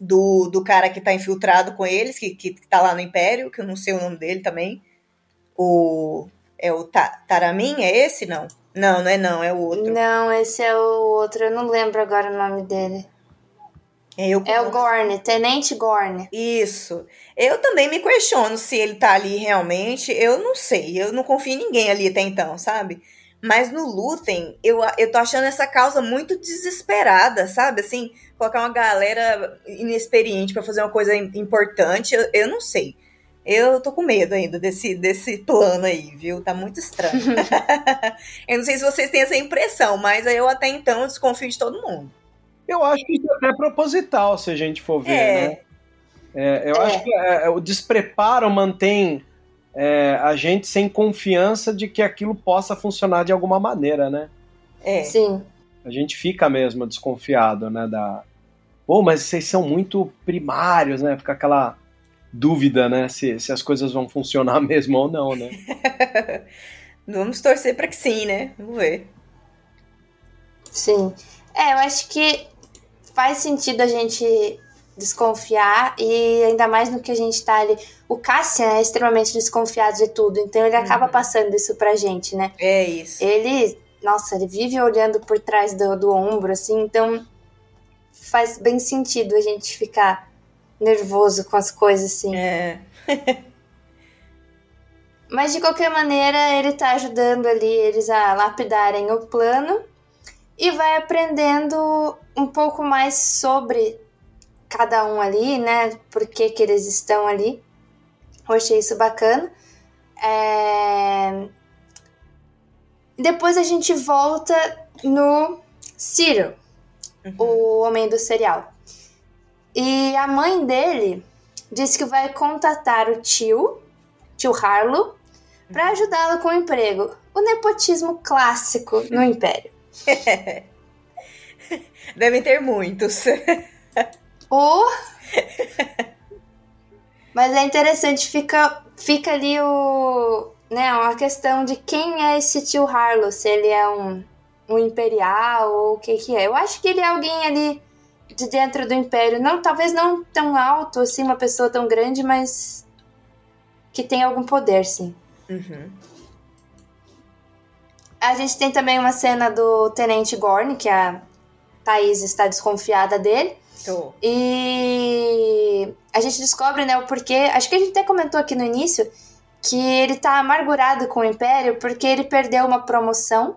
do, do cara que tá infiltrado com eles, que, que tá lá no Império, que eu não sei o nome dele também. O. É o Ta, Taramin? É esse? Não. Não, não é não, é o outro. Não, esse é o outro, eu não lembro agora o nome dele. É, eu- É o Gorn, Tenente Gorn. Isso. Eu também me questiono se ele tá ali realmente. Eu não sei. Eu não confio em ninguém ali até então, sabe? Mas no Luthen, eu, eu tô achando essa causa muito desesperada, sabe? Assim, colocar uma galera inexperiente pra fazer uma coisa im- importante, eu, eu não sei. Eu tô com medo ainda desse, desse plano aí, viu? Tá muito estranho. [LAUGHS] [LAUGHS] eu não sei se vocês têm essa impressão, mas eu até então desconfio de todo mundo. eu acho que isso é até proposital, se a gente for ver, É. né? É, eu É. acho que é, o despreparo mantém é, a gente sem confiança de que aquilo possa funcionar de alguma maneira, né? É. Sim. A gente fica mesmo desconfiado, né? Da. Pô, mas vocês são muito primários, né? Fica aquela dúvida, né? Se, se as coisas vão funcionar [LAUGHS] mesmo ou não, né? [LAUGHS] Vamos torcer pra que sim, né? Vamos ver. Sim. É, eu acho que faz sentido a gente desconfiar e ainda mais no que a gente tá ali. O Cassian é extremamente desconfiado de tudo, então ele acaba Uhum. passando isso pra gente, né? É isso. Ele, nossa, ele vive olhando por trás do, do ombro, assim, então faz bem sentido a gente ficar nervoso com as coisas, assim. É. [LAUGHS] Mas de qualquer maneira, ele tá ajudando ali eles a lapidarem o plano e vai aprendendo um pouco mais sobre cada um ali, né? Por que, que eles estão ali. Eu achei isso bacana. É... Depois a gente volta no Ciro, uhum. o homem do cereal. E a mãe dele disse que vai contatar o tio, tio Harlow, para uhum. ajudá-lo com o emprego. O nepotismo clássico no Império. [LAUGHS] Devem ter muitos. [LAUGHS] O... Mas é interessante, fica, fica ali o, né, uma questão de quem é esse tio Harlow, se ele é um, um imperial ou o que que é. Eu acho que ele é alguém ali de dentro do império, não, talvez não tão alto assim, uma pessoa tão grande, mas que tem algum poder, sim. Uhum. A gente tem também uma cena do Tenente Gorn, que a Thaís está desconfiada dele. Tô. E a gente descobre, né, o porquê. Acho que a gente até comentou aqui no início que ele tá amargurado com o Império porque ele perdeu uma promoção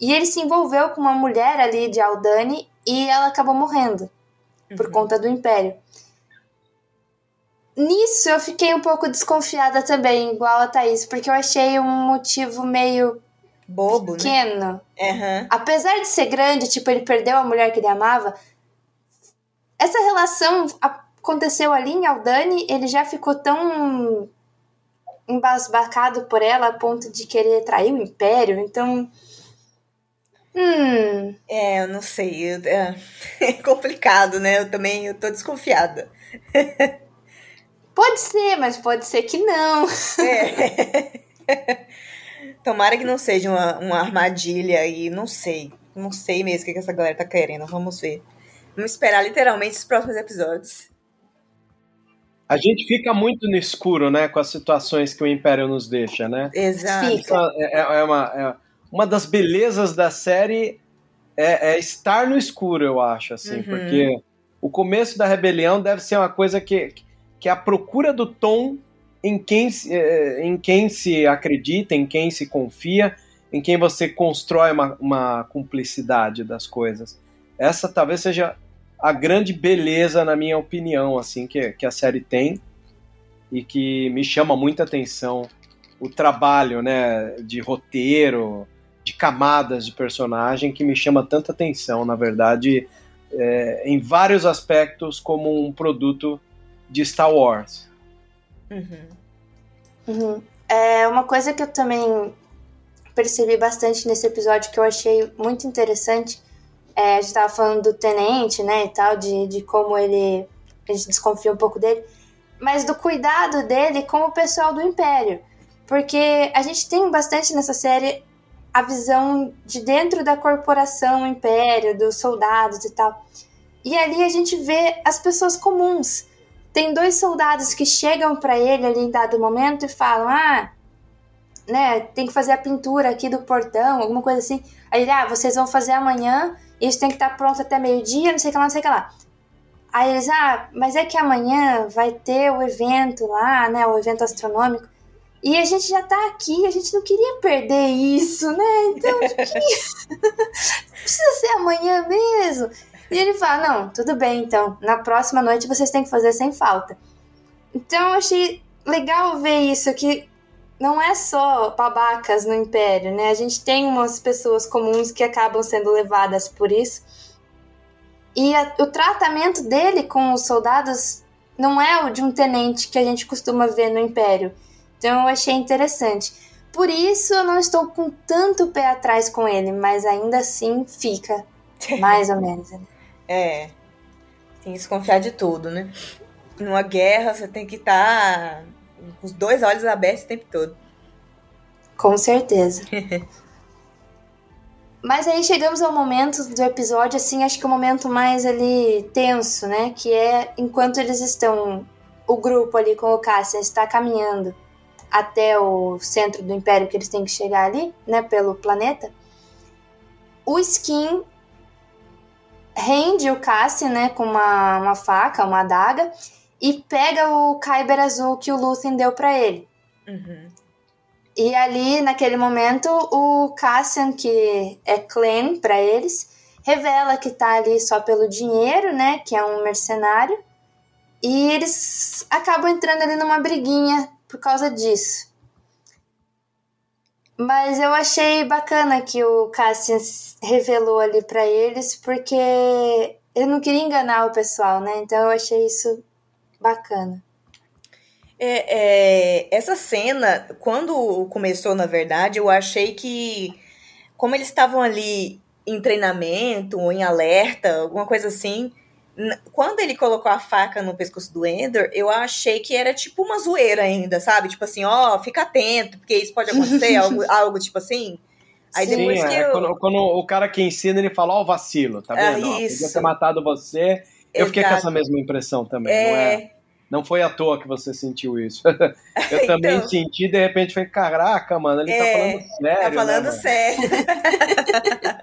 e ele se envolveu com uma mulher ali de Aldani e ela acabou morrendo uhum. por conta do Império. Nisso eu fiquei um pouco desconfiada também, igual a Thaís, porque eu achei um motivo meio bobo, né? pequeno. né? Uhum. Apesar de ser grande, tipo, ele perdeu a mulher que ele amava, essa relação aconteceu ali em Aldani, ele já ficou tão embasbacado por ela a ponto de querer trair o Império, então. Hum. É, eu não sei. Eu, é, [LAUGHS] é, complicado, né? Eu também eu tô desconfiada. [LAUGHS] Pode ser, mas pode ser que não. É. [LAUGHS] Tomara que não seja uma, uma armadilha e não sei. Não sei mesmo o que, que essa galera tá querendo. Vamos ver. Vamos esperar literalmente os próximos episódios. A gente fica muito no escuro, né, com as situações que o Império nos deixa, né? Exato. É, é, é uma, é uma das belezas da série é, é, estar no escuro, eu acho, assim, uhum. porque o começo da rebelião deve ser uma coisa que, que é a procura do tom em quem, é, em quem se acredita, em quem se confia, em quem você constrói uma, uma cumplicidade das coisas. Essa talvez seja a grande beleza, na minha opinião, assim, que, que a série tem e que me chama muita atenção o trabalho, né, de roteiro, de camadas de personagem que me chama tanta atenção, na verdade, é, em vários aspectos como um produto de Star Wars. Uhum. Uhum. É uma coisa que eu também percebi bastante nesse episódio que eu achei muito interessante é, a gente tava falando do tenente, né, e tal, de, de como ele. A gente desconfia um pouco dele. Mas do cuidado dele com o pessoal do Império. Porque a gente tem bastante nessa série a visão de dentro da corporação Império, dos soldados e tal. E ali a gente vê as pessoas comuns. Tem dois soldados que chegam para ele ali em dado momento e falam: Ah, né, tem que fazer a pintura aqui do portão, alguma coisa assim. Aí ele, ah, vocês vão fazer amanhã isso tem que estar pronto até meio-dia, não sei o que lá, não sei o que lá. Aí eles, ah, mas é que amanhã vai ter o evento lá, né, o evento astronômico. E a gente já tá aqui, a gente não queria perder isso, né? Então, [LAUGHS] precisa ser amanhã mesmo. E ele fala, não, tudo bem, então, na próxima noite vocês têm que fazer sem falta. Então eu achei legal ver isso, que não é só babacas no Império, né? A gente tem umas pessoas comuns que acabam sendo levadas por isso. E a, o tratamento dele com os soldados não é o de um tenente que a gente costuma ver no Império. Então eu achei interessante. Por isso eu não estou com tanto pé atrás com ele, mas ainda assim fica. [LAUGHS] Mais ou menos. Né? É. Tem que desconfiar de tudo, né? Numa guerra você tem que estar. Tá com os dois olhos abertos o tempo todo. Com certeza. [LAUGHS] Mas aí chegamos ao momento do episódio, assim, acho que o momento mais ali tenso, né? Que é enquanto eles estão, o grupo ali com o Cassian está caminhando até o centro do Império que eles têm que chegar ali, né? Pelo planeta. O Skin rende o Cassian, né? Com uma, uma faca, uma adaga e pega o Kyber azul que o Lúthien deu para ele. Uhum. E ali, naquele momento, o Cassian, que é Clem para eles, revela que tá ali só pelo dinheiro, né? Que é um mercenário. E eles acabam entrando ali numa briguinha por causa disso. Mas eu achei bacana que o Cassian revelou ali para eles, porque ele não queria enganar o pessoal, né? Então eu achei isso bacana. É, é, essa cena, quando começou, na verdade, eu achei que, como eles estavam ali em treinamento, em alerta, alguma coisa assim, quando ele colocou a faca no pescoço do Ender, eu achei que era tipo uma zoeira ainda, sabe? Tipo assim, ó, oh, fica atento, porque isso pode acontecer, [LAUGHS] algo, algo tipo assim. Aí Sim, depois que é, eu... quando, quando, o cara que ensina, ele fala, ó, oh, vacilo, tá vendo? Ah, isso. podia ter matado você. Eu Exato. fiquei com essa mesma impressão também, é... não é? Não foi à toa que você sentiu isso. [LAUGHS] eu então, também senti, de repente, falei, caraca, mano, ele tá é, tá falando sério. Tá falando né, sério.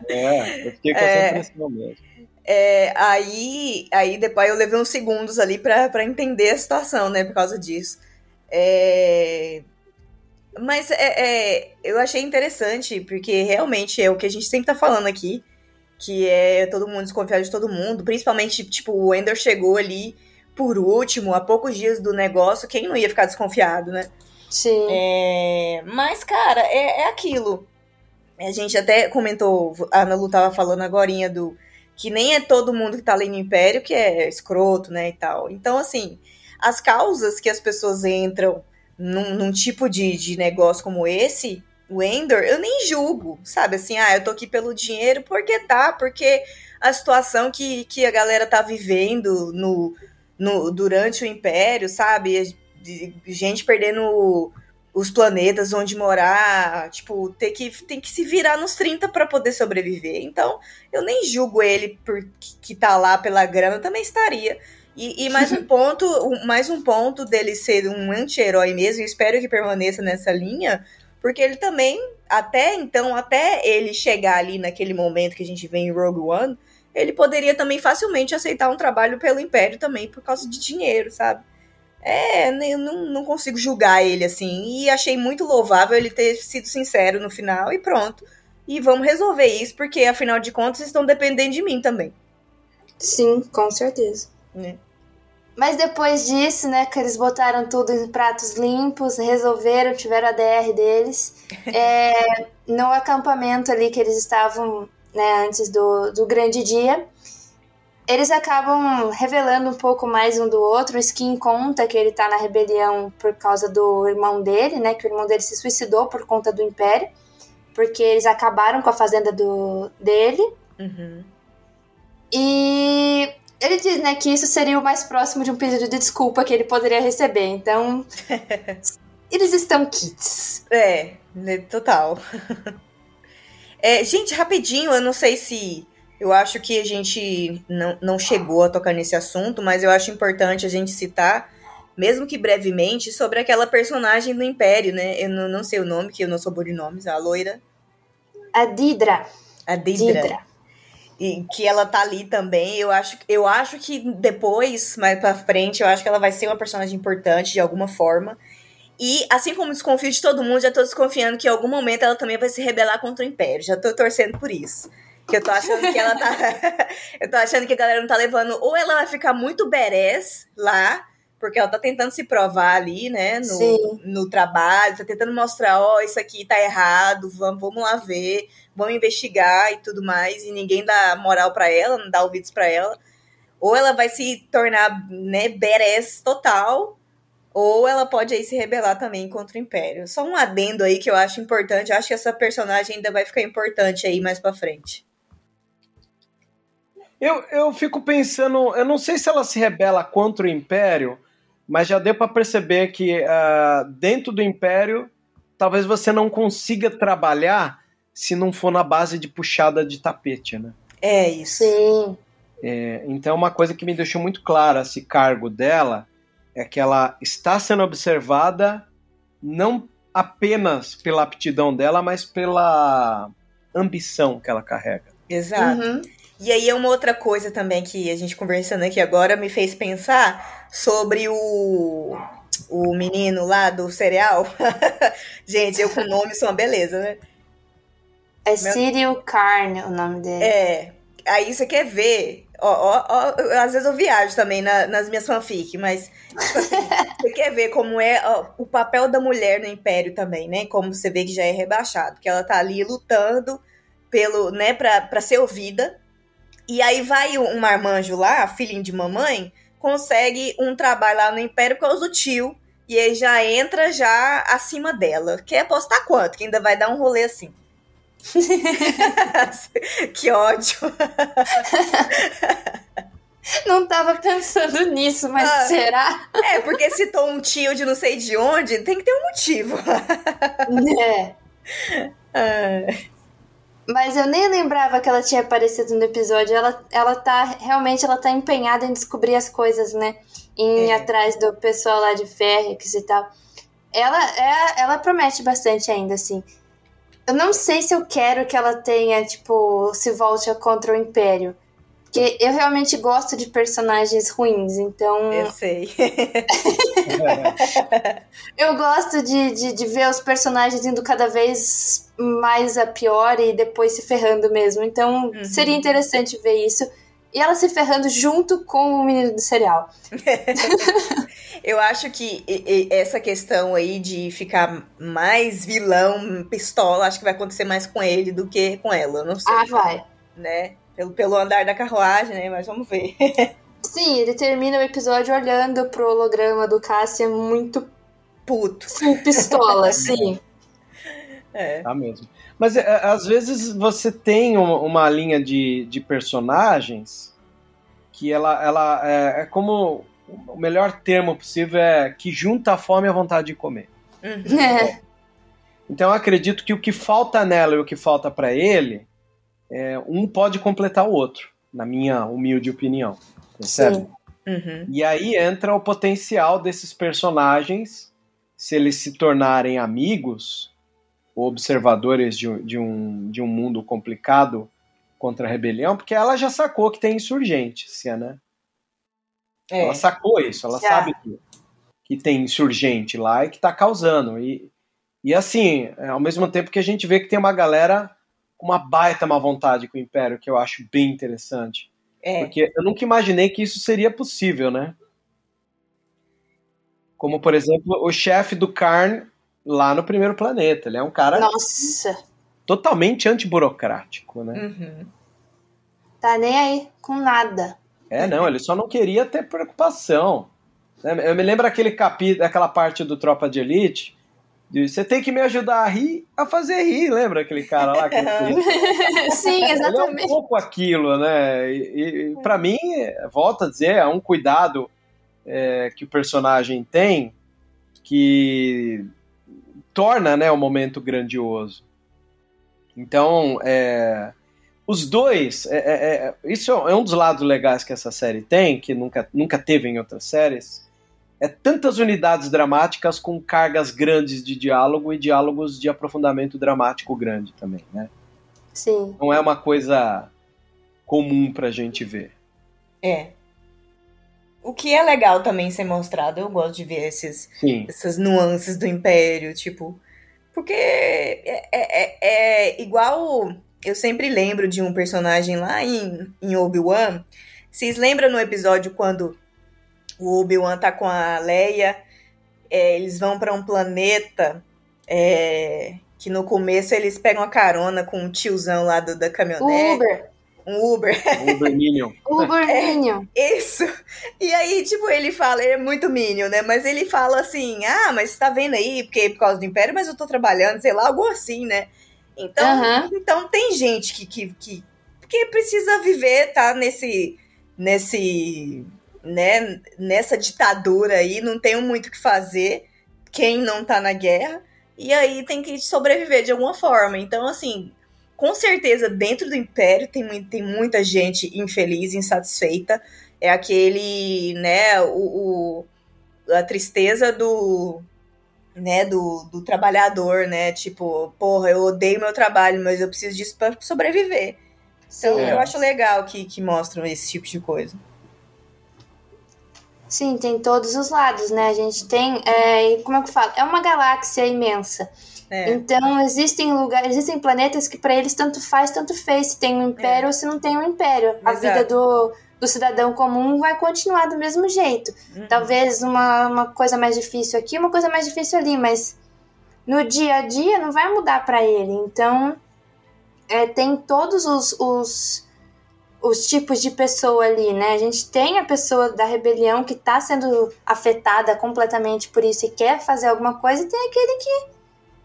é, eu fiquei com essa é. impressão mesmo. É, aí, aí depois eu levei uns segundos ali para entender a situação, né, por causa disso. É, mas é, é, eu achei interessante, porque realmente é o que a gente sempre tá falando aqui, que é todo mundo desconfiado de todo mundo, principalmente, tipo, o Ender chegou ali por último, há poucos dias do negócio, quem não ia ficar desconfiado, né? Sim. É, mas, cara, é, é aquilo. A gente até comentou, a Ana Lu tava falando agora do que nem é todo mundo que tá ali no Império que é escroto, né, e tal. Então, assim, as causas que as pessoas entram num, num tipo de, de negócio como esse, o Ender, eu nem julgo, sabe? Assim, ah, eu tô aqui pelo dinheiro, porque tá, porque a situação que, que a galera tá vivendo no, no, durante o Império, sabe? Gente perdendo os planetas onde morar, tipo, ter que, tem que se virar nos 30 para poder sobreviver. Então, eu nem julgo ele por que tá lá pela grana, também estaria. E, e mais um [LAUGHS] ponto, mais um ponto dele ser um anti-herói mesmo, espero que permaneça nessa linha, porque ele também, até então, até ele chegar ali naquele momento que a gente vê em Rogue One, ele poderia também facilmente aceitar um trabalho pelo Império também por causa de dinheiro, sabe? É, eu não, não consigo julgar ele assim. E achei muito louvável ele ter sido sincero no final e pronto. E vamos resolver isso, porque afinal de contas estão dependendo de mim também. Sim, com certeza. É. Mas depois disso, né, que eles botaram tudo em pratos limpos, resolveram, tiveram a DR deles. [LAUGHS] é, no acampamento ali que eles estavam, né, antes do, do grande dia, eles acabam revelando um pouco mais um do outro. O Skin conta que ele tá na rebelião por causa do irmão dele, né? Que o irmão dele se suicidou por conta do Império. Porque eles acabaram com a fazenda do, dele. Uhum. E ele diz, né, que isso seria o mais próximo de um pedido de desculpa que ele poderia receber. Então, [LAUGHS] eles estão kits. É, né, total. [LAUGHS] é, gente, rapidinho, eu não sei se eu acho que a gente não, não chegou a tocar nesse assunto, mas eu acho importante a gente citar, mesmo que brevemente, sobre aquela personagem do Império, né? Eu não, não sei o nome, que eu não sou boa de nomes, a loira. A Didra. A Didra. Didra. E que ela tá ali também. Eu acho, eu acho que depois, mais pra frente, eu acho que ela vai ser uma personagem importante de alguma forma. E assim como desconfio de todo mundo, já tô desconfiando que em algum momento ela também vai se rebelar contra o Império. Já tô torcendo por isso. Que eu tô achando que ela tá. [LAUGHS] eu tô achando que a galera não tá levando. Ou ela vai ficar muito berés lá, porque ela tá tentando se provar ali, né, no, no trabalho, tá tentando mostrar, ó, oh, isso aqui tá errado, vamos, vamos lá ver, vamos investigar e tudo mais, e ninguém dá moral para ela, não dá ouvidos para ela. Ou ela vai se tornar, né, berés total, ou ela pode aí se rebelar também contra o Império. Só um adendo aí que eu acho importante, eu acho que essa personagem ainda vai ficar importante aí mais para frente. Eu, eu fico pensando, eu não sei se ela se rebela contra o Império, mas já deu para perceber que uh, dentro do Império talvez você não consiga trabalhar se não for na base de puxada de tapete, né? É isso. Sim. É, então uma coisa que me deixou muito clara esse cargo dela é que ela está sendo observada não apenas pela aptidão dela, mas pela ambição que ela carrega. Exato. Uhum. E aí é uma outra coisa também que a gente conversando aqui agora me fez pensar sobre o, o menino lá do cereal. [LAUGHS] gente, eu com o nome sou uma beleza, né? É Meu... Cyril Carne o nome dele. É. Aí você quer ver Ó, ó, ó, às vezes eu viajo também na, nas minhas fanfic, mas tipo assim, [LAUGHS] você quer ver como é ó, o papel da mulher no Império também, né? Como você vê que já é rebaixado, que ela tá ali lutando pelo, né, pra, pra ser ouvida. E aí vai um marmanjo lá, filhinho de mamãe, consegue um trabalho lá no Império por causa do tio. E aí já entra já acima dela. Quer apostar quanto? Que ainda vai dar um rolê assim. [LAUGHS] que ódio. Não tava pensando nisso, mas ah, será? É, porque citou um tio de não sei de onde, tem que ter um motivo. É. [LAUGHS] Ah. Mas eu nem lembrava que ela tinha aparecido no episódio. Ela, ela tá, realmente, ela tá empenhada em descobrir as coisas, né? Em ir é. atrás do pessoal lá de Férrex e tal. Ela, é, ela promete bastante ainda, assim. Eu não sei se eu quero que ela tenha, tipo, se volte contra o Império. Porque eu realmente gosto de personagens ruins, então. Eu sei. [LAUGHS] eu gosto de, de, de, ver os personagens indo cada vez mais a pior e depois se ferrando mesmo. Então uhum. seria interessante ver isso. E ela se ferrando junto com o menino do cereal. [LAUGHS] Eu acho que essa questão aí de ficar mais vilão, pistola, acho que vai acontecer mais com ele do que com ela, não sei. Ah, vai. Né? Pelo, pelo andar da carruagem, né? Mas vamos ver. [LAUGHS] Sim, ele termina o episódio olhando pro holograma do Cassian muito puto. Sim, pistola, [LAUGHS] sim. É. Tá mesmo. Mas é, às vezes você tem uma, uma linha de, de personagens que ela, ela é, é como o melhor termo possível é que junta a fome e a vontade de comer. Uhum. É. Então eu acredito que o que falta nela e o que falta para ele, é, um pode completar o outro, na minha humilde opinião. Percebe? Uhum. E aí entra o potencial desses personagens, se eles se tornarem amigos, ou observadores de, de, um, de um mundo complicado contra a rebelião, porque ela já sacou que tem insurgência, né? É. Ela sacou isso, ela Já. sabe que, que tem insurgente lá e que está causando. E, e assim, é, ao mesmo tempo que a gente vê que tem uma galera uma baita má vontade com o Império, que eu acho bem interessante. É. Porque eu nunca imaginei que isso seria possível, né? Como, por exemplo, o chefe do Karn lá no primeiro planeta. Ele é um cara Nossa. totalmente antiburocrático, né? Uhum. Tá nem aí com nada. É, não, ele só não queria ter preocupação. Eu me lembro aquele capítulo, aquela parte do Tropa de Elite. De, você tem que me ajudar a rir, a fazer rir, lembra aquele cara lá? Que [LAUGHS] Sim, exatamente. Ele é um pouco aquilo, né? E, e para mim, volta a dizer, é um cuidado é, que o personagem tem que torna né, o momento grandioso. Então, é, os dois, é, é, é, isso é um dos lados legais que essa série tem, que nunca, nunca teve em outras séries, é tantas unidades dramáticas com cargas grandes de diálogo e diálogos de aprofundamento dramático grande também, né? Sim. Não é uma coisa comum pra gente ver. É. O que é legal também ser mostrado, eu gosto de ver esses, essas nuances do Império, tipo. Porque é, é, é, é igual eu sempre lembro de um personagem lá em, em Obi-Wan. Vocês lembram no episódio quando o Obi-Wan tá com a Leia? É, eles vão para um planeta é, que no começo eles pegam a carona com um tiozão lá do, da caminhonete. Uber. Um Uber. Uber Minion. [LAUGHS] Uber é, Minion. Isso. E aí, tipo, ele fala, ele é muito Minion, né? Mas ele fala assim, ah, mas você tá vendo aí, porque é por causa do Império, mas eu tô trabalhando, sei lá, algo assim, né? Então, uhum. então tem gente que, que, que, que precisa viver, tá nesse, nesse, né, nessa ditadura aí, não tem muito o que fazer, quem não tá na guerra, e aí tem que sobreviver de alguma forma. Então, assim, com certeza, dentro do Império tem, tem muita gente infeliz, insatisfeita. É aquele, né, o, o a tristeza do, né, do, do trabalhador, né? Tipo, porra, eu odeio meu trabalho, mas eu preciso disso para sobreviver. Então, é. eu acho legal que, que mostram esse tipo de coisa. Sim, tem todos os lados, né? A gente tem, é, como é que eu falo? É uma galáxia imensa. É. Então, existem lugares, existem planetas que para eles tanto faz, tanto fez, se tem um império é. ou se não tem um império. A vida do, do cidadão comum vai continuar do mesmo jeito. Uhum. Talvez uma, uma coisa mais difícil aqui, uma coisa mais difícil ali, mas no dia a dia não vai mudar para ele. Então, é, tem todos os, os, os, tipos de pessoa ali, né? A gente tem a pessoa da rebelião que está sendo afetada completamente por isso e quer fazer alguma coisa, e tem aquele que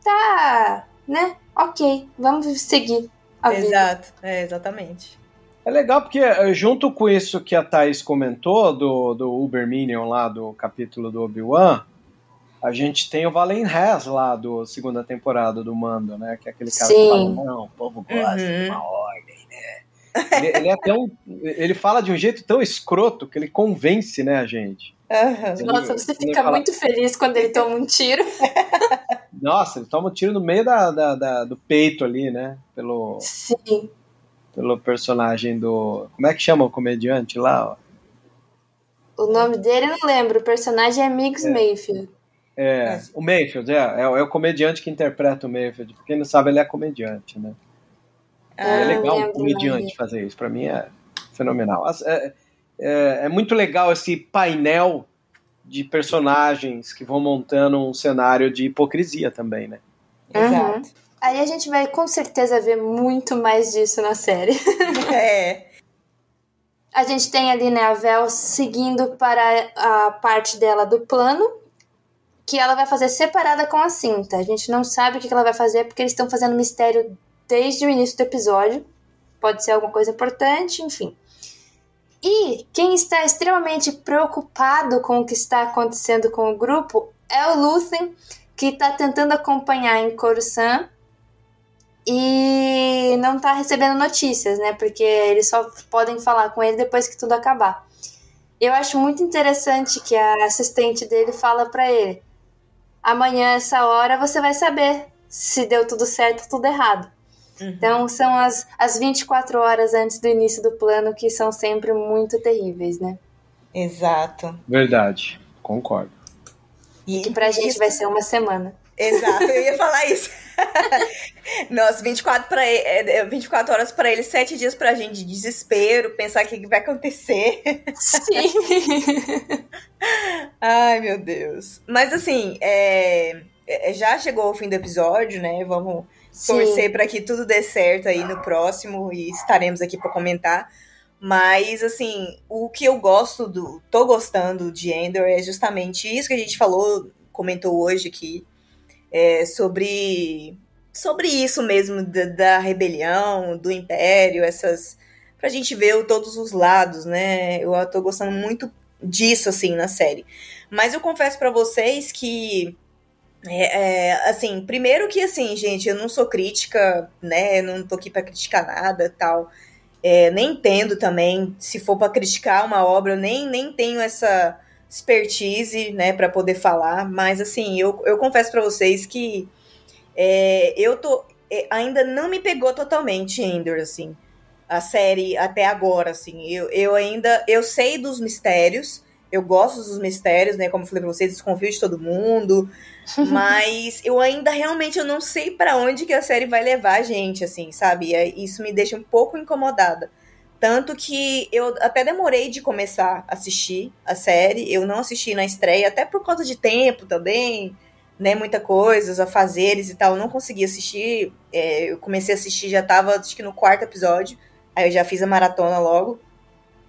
tá, né? Ok, vamos seguir. Exato, é, exatamente. É legal porque, eh, junto com isso que a Thaís comentou, do, do Uber Minion lá, do capítulo do Obi-Wan, a gente tem o Valen Hess lá do segunda temporada do Mando, né? Que é aquele cara Sim. que fala, não, o povo gosta uhum. de uma ordem, né? Ele, ele, é tão, ele fala de um jeito tão escroto que ele convence, né, a gente. Uhum. Nossa, você fica fala... muito feliz quando ele toma um tiro. [LAUGHS] Nossa, ele toma um tiro no meio da, da, da do peito ali, né? Pelo... Sim pelo personagem do. Como é que chama o comediante lá? Ó? O nome dele eu não lembro, o personagem é Mix é. Mayfield. É, o Mayfield, é, é, é, o comediante que interpreta o Mayfield. Pra quem não sabe, ele é comediante, né? Ah, é legal um comediante fazer isso, pra mim é fenomenal. É, é, é muito legal esse painel de personagens que vão montando um cenário de hipocrisia também, né? Exato. Aí a gente vai com certeza ver muito mais disso na série. [LAUGHS] É. A gente tem ali, né, a Vel seguindo para a parte dela do plano, que ela vai fazer separada com a cinta. A gente não sabe o que ela vai fazer porque eles estão fazendo mistério desde o início do episódio. Pode ser alguma coisa importante, enfim. E quem está extremamente preocupado com o que está acontecendo com o grupo é o Luthen, que está tentando acompanhar em Coruscant e não tá recebendo notícias, né? Porque eles só podem falar com ele depois que tudo acabar. Eu acho muito interessante que a assistente dele fala para ele: amanhã, essa hora, você vai saber se deu tudo certo ou tudo errado. Uhum. Então, são as, as 24 horas antes do início do plano que são sempre muito terríveis, né? Exato. Verdade, concordo. E que pra gente vai ser uma semana. Exato, eu ia falar isso. [LAUGHS] Nossa, 24, pra ele, 24 horas para ele, 7 dias pra gente de desespero, pensar o que vai acontecer. Sim. [LAUGHS] Ai, meu Deus. Mas assim, é, é, já chegou o fim do episódio, né? Vamos Sim. torcer para que tudo dê certo aí no próximo e estaremos aqui para comentar. Mas, assim, o que eu gosto do. tô gostando de Endor é justamente isso que a gente falou, comentou hoje aqui é, sobre, sobre isso mesmo, da, da, rebelião, do império, essas. Pra gente ver todos os lados, né? Eu tô gostando muito disso, assim, na série. Mas eu confesso para vocês que. É, é, assim, primeiro que assim, gente, eu não sou crítica, né? Não tô aqui para criticar nada tal. É, nem entendo também, se for para criticar uma obra, eu nem, nem tenho essa expertise, né, para poder falar, mas assim, eu, eu confesso para vocês que é, eu tô é, ainda não me pegou totalmente Ender, assim, a série até agora, assim, eu, eu ainda, eu sei dos mistérios, eu gosto dos mistérios, né, como eu falei pra vocês, desconfio de todo mundo, mas eu ainda realmente eu não sei para onde que a série vai levar a gente, assim, sabe, isso me deixa um pouco incomodada. Tanto que eu até demorei de começar a assistir a série. Eu não assisti na estreia, até por conta de tempo também, né? Muita coisas, a fazeres e tal. Eu não consegui assistir. É, eu comecei a assistir, já tava, acho que no quarto episódio. Aí eu já fiz a maratona logo.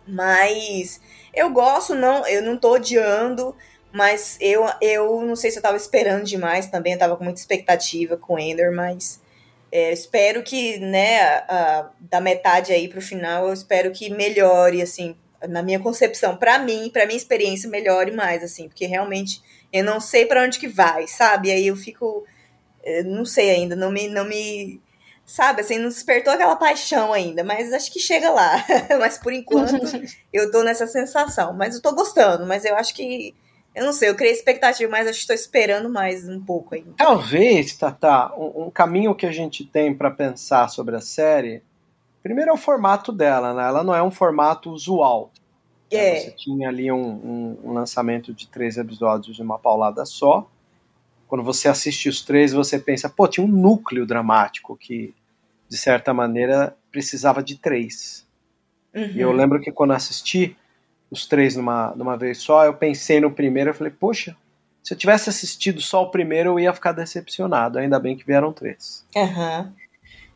Mas eu gosto, não, eu não tô odiando. Mas eu, eu não sei se eu tava esperando demais também. Eu tava com muita expectativa com Ender, mas é, espero que, né, a, a, da metade aí pro final, eu espero que melhore, assim, na minha concepção, para mim, para minha experiência, melhore mais, assim, porque realmente eu não sei para onde que vai, sabe? Aí eu fico, eu é, não sei ainda, não me, não me, sabe, assim, não despertou aquela paixão ainda, mas acho que chega lá. [LAUGHS] mas por enquanto [LAUGHS] eu tô nessa sensação, mas eu tô gostando, mas eu acho que eu não sei, eu criei expectativa, mas acho que estou esperando mais um pouco ainda. Talvez, Tata, um, um caminho que a gente tem para pensar sobre a série. Primeiro é o formato dela, né? Ela não é um formato usual. Né? É. Você tinha ali um, um, um lançamento de três episódios de uma paulada só. Quando você assiste os três, você pensa, pô, tinha um núcleo dramático que, de certa maneira, precisava de três. Uhum. E eu lembro que quando assisti os três numa, numa vez só, eu pensei no primeiro, eu falei, poxa, se eu tivesse assistido só o primeiro, eu ia ficar decepcionado. Ainda bem que vieram três. Uhum.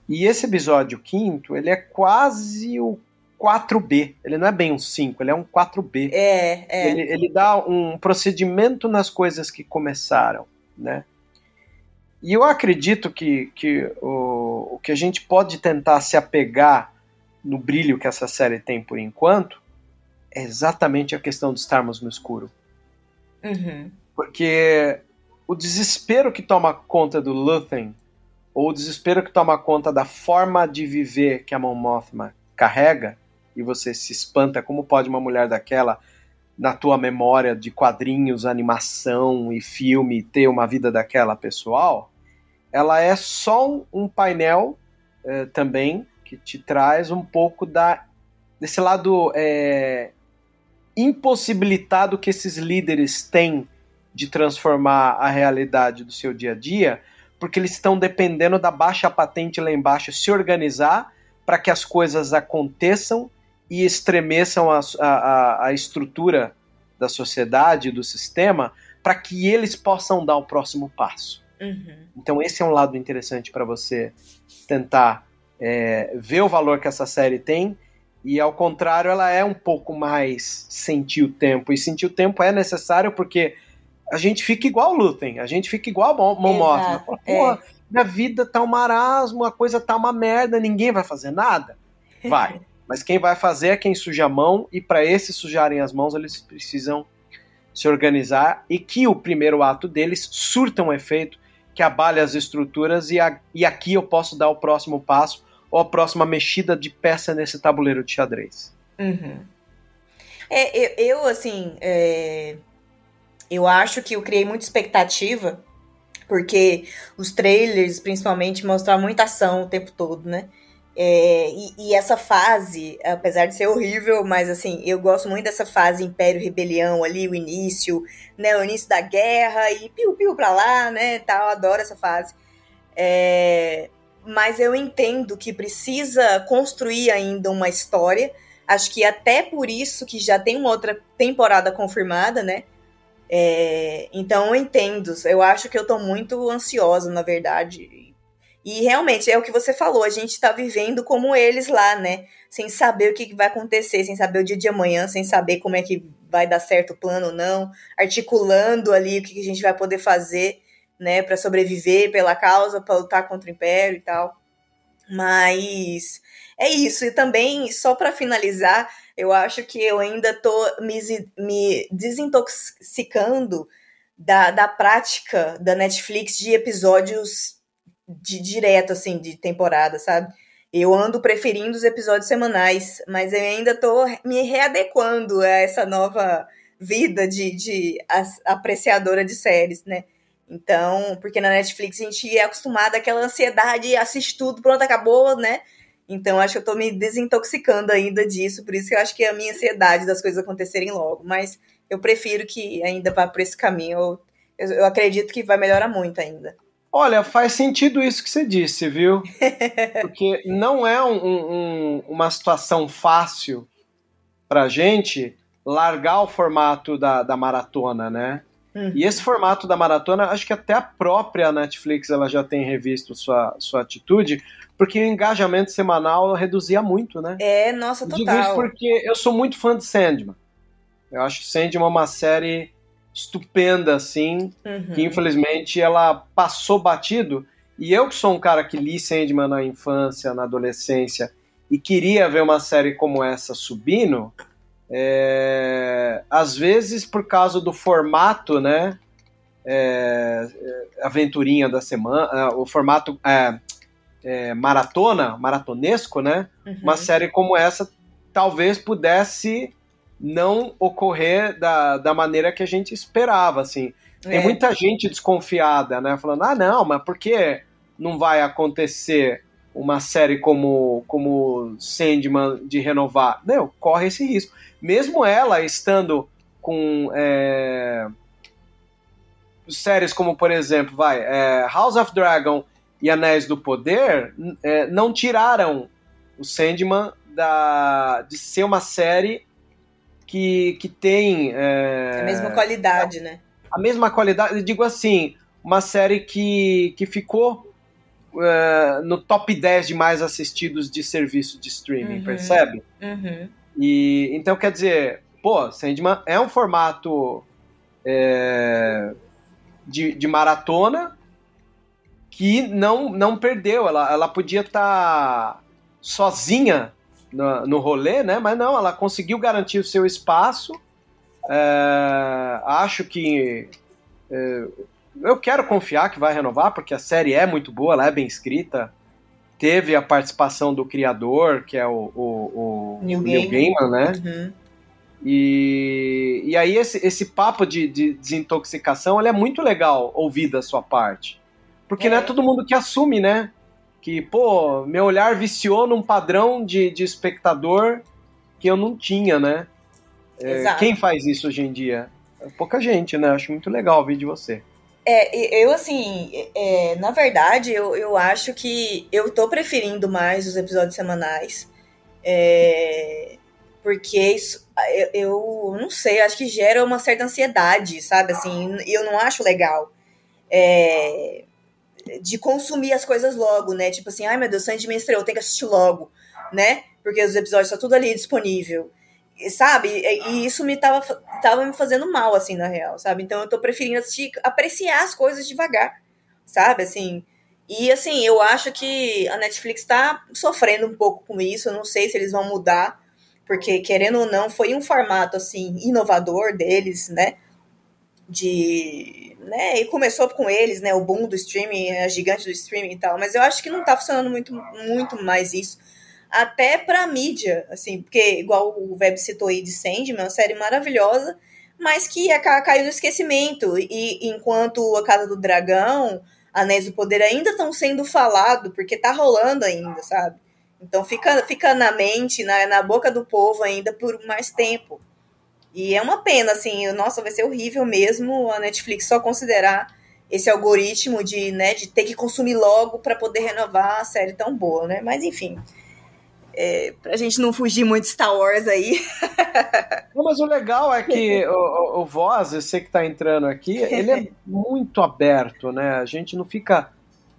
E esse episódio quinto, ele é quase o 4B. Ele não é bem um 5, ele é um 4B. É, é. Ele, ele dá um procedimento nas coisas que começaram, né? E eu acredito que, que o, o que a gente pode tentar se apegar no brilho que essa série tem por enquanto é exatamente a questão de estarmos no escuro. Uhum. Porque o desespero que toma conta do Luthen, ou o desespero que toma conta da forma de viver que a Mon Mothma carrega, e você se espanta como pode uma mulher daquela na tua memória de quadrinhos, animação e filme ter uma vida daquela pessoal, ela é só um painel é, também que te traz um pouco da desse lado é, impossibilitado que esses líderes têm de transformar a realidade do seu dia a dia, porque eles estão dependendo da baixa patente lá embaixo se organizar para que as coisas aconteçam e estremeçam a, a, a estrutura da sociedade, do sistema, para que eles possam dar o próximo passo. Uhum. Então, esse é um lado interessante para você tentar é, ver o valor que essa série tem. E ao contrário, ela é um pouco mais sentir o tempo. E sentir o tempo é necessário porque a gente fica igual o Luthen, a gente fica igual a Momothma. Pô, é. minha vida tá um marasmo, a coisa tá uma merda, ninguém vai fazer nada? [LAUGHS] Vai. Mas quem vai fazer é quem suja a mão, e para esses sujarem as mãos, eles precisam se organizar e que o primeiro ato deles surta um efeito que abale as estruturas e, a, e aqui eu posso dar o próximo passo ou a próxima mexida de peça nesse tabuleiro de xadrez. Uhum. É, eu, eu assim, é, eu acho que eu criei muita expectativa, porque os trailers, principalmente, mostravam muita ação o tempo todo, né? É, e, e, essa fase, apesar de ser horrível, mas assim, eu gosto muito dessa fase Império Rebelião ali, o início, né? O início da guerra e piu-piu pra lá, né? Tal, adoro essa fase. É, mas eu entendo que precisa construir ainda uma história. Acho que até por isso que já tem uma outra temporada confirmada, né? É, então eu entendo. Eu acho que eu tô muito ansiosa, na verdade. E realmente é o que você falou, a gente tá vivendo como eles lá, né? Sem saber o que vai acontecer, sem saber o dia de amanhã, sem saber como é que vai dar certo o plano ou não, articulando ali o que a gente vai poder fazer, né, para sobreviver pela causa, para lutar contra o império e tal. Mas é isso. E também, só para finalizar, eu acho que eu ainda tô me, me desintoxicando da, da prática da Netflix de episódios de direto, assim, de temporada, sabe? Eu ando preferindo os episódios semanais, mas eu ainda tô me readequando a essa nova vida de, de apreciadora de séries, né? Então, porque na Netflix a gente é acostumado àquela ansiedade, assiste tudo, pronto, acabou, né? Então, acho que eu tô me desintoxicando ainda disso, por isso que eu acho que é a minha ansiedade das coisas acontecerem logo. Mas eu prefiro que ainda vá por esse caminho. Eu, eu acredito que vai melhorar muito ainda. Olha, faz sentido isso que você disse, viu? [LAUGHS] Porque não é um, um, uma situação fácil pra gente largar o formato da, da maratona, né? E esse formato da maratona, acho que até a própria Netflix ela já tem revisto sua, sua atitude, porque o engajamento semanal reduzia muito, né? É, nossa, total. Digo isso porque eu sou muito fã de Sandman. Eu acho Sandman uma série estupenda, assim, uhum. que infelizmente ela passou batido. E eu que sou um cara que li Sandman na infância, na adolescência, e queria ver uma série como essa subindo, é, às vezes por causa do formato, né? É, é aventurinha da semana, é, o formato é, é, maratona, maratonesco, né? Uhum. Uma série como essa talvez pudesse não ocorrer da, da maneira que a gente esperava, assim. Tem muita gente desconfiada, né? Falando, ah, não, mas por que não vai acontecer uma série como, como Sandman de renovar? Não, corre esse risco mesmo ela estando com é, séries como, por exemplo, vai, é, House of Dragon e Anéis do Poder, é, não tiraram o Sandman da, de ser uma série que, que tem. É, a mesma qualidade, né? A mesma qualidade, digo assim, uma série que, que ficou é, no top 10 de mais assistidos de serviço de streaming, Uhum. percebe? Uhum. E então quer dizer, pô, Sandman é um formato é, de, de maratona que não, não perdeu. Ela, ela podia estar sozinha no, no rolê, né? Mas não, ela conseguiu garantir o seu espaço. É, acho que é, eu quero confiar que vai renovar, porque a série é muito boa, ela é bem escrita. Teve a participação do criador, que é o, o, o Neil Neil Gaiman. Né? Uhum. E, e aí esse, esse papo de, de desintoxicação ele é muito legal ouvir da sua parte. Porque É. não é todo mundo que assume, né? Que, pô, meu olhar viciou num padrão de, de espectador que eu não tinha, né? É, quem faz isso hoje em dia? É pouca gente, né? Acho muito legal ouvir de você. É, eu assim, é, na verdade, eu, eu acho que eu tô preferindo mais os episódios semanais. É, porque isso, eu, eu não sei, acho que gera uma certa ansiedade, sabe? Assim, eu não acho legal. É, de consumir as coisas logo, né? Tipo assim, ai meu Deus, Sandman estreou, tem que assistir logo, né? Porque os episódios estão tudo ali disponível. Sabe? E, e isso me tava, tava me fazendo mal, assim, na real, sabe? Então eu tô preferindo assistir, apreciar as coisas devagar, sabe? Assim. E assim, eu acho que a Netflix tá sofrendo um pouco com isso. Eu não sei se eles vão mudar, porque, querendo ou não, foi um formato assim, inovador deles, né? De. Né, e começou com eles, né? O boom do streaming, a gigante do streaming e tal. Mas eu acho que não tá funcionando muito, muito mais isso até pra mídia, assim, porque igual o Web citou aí de Sandman, é uma série maravilhosa, mas que ca- caiu no esquecimento. E enquanto a Casa do Dragão, Anéis do Poder ainda estão sendo falado, porque tá rolando ainda, sabe? Então fica, fica na mente, na, na boca do povo ainda por mais tempo. E é uma pena, assim, nossa, vai ser horrível mesmo a Netflix só considerar esse algoritmo de, né, de ter que consumir logo para poder renovar a série tão boa, né? Mas enfim, é, pra gente não fugir muito de Star Wars aí. [LAUGHS] Não, mas o legal é que [LAUGHS] o, o, o Voz, você que tá entrando aqui, ele é muito aberto, né? A gente não fica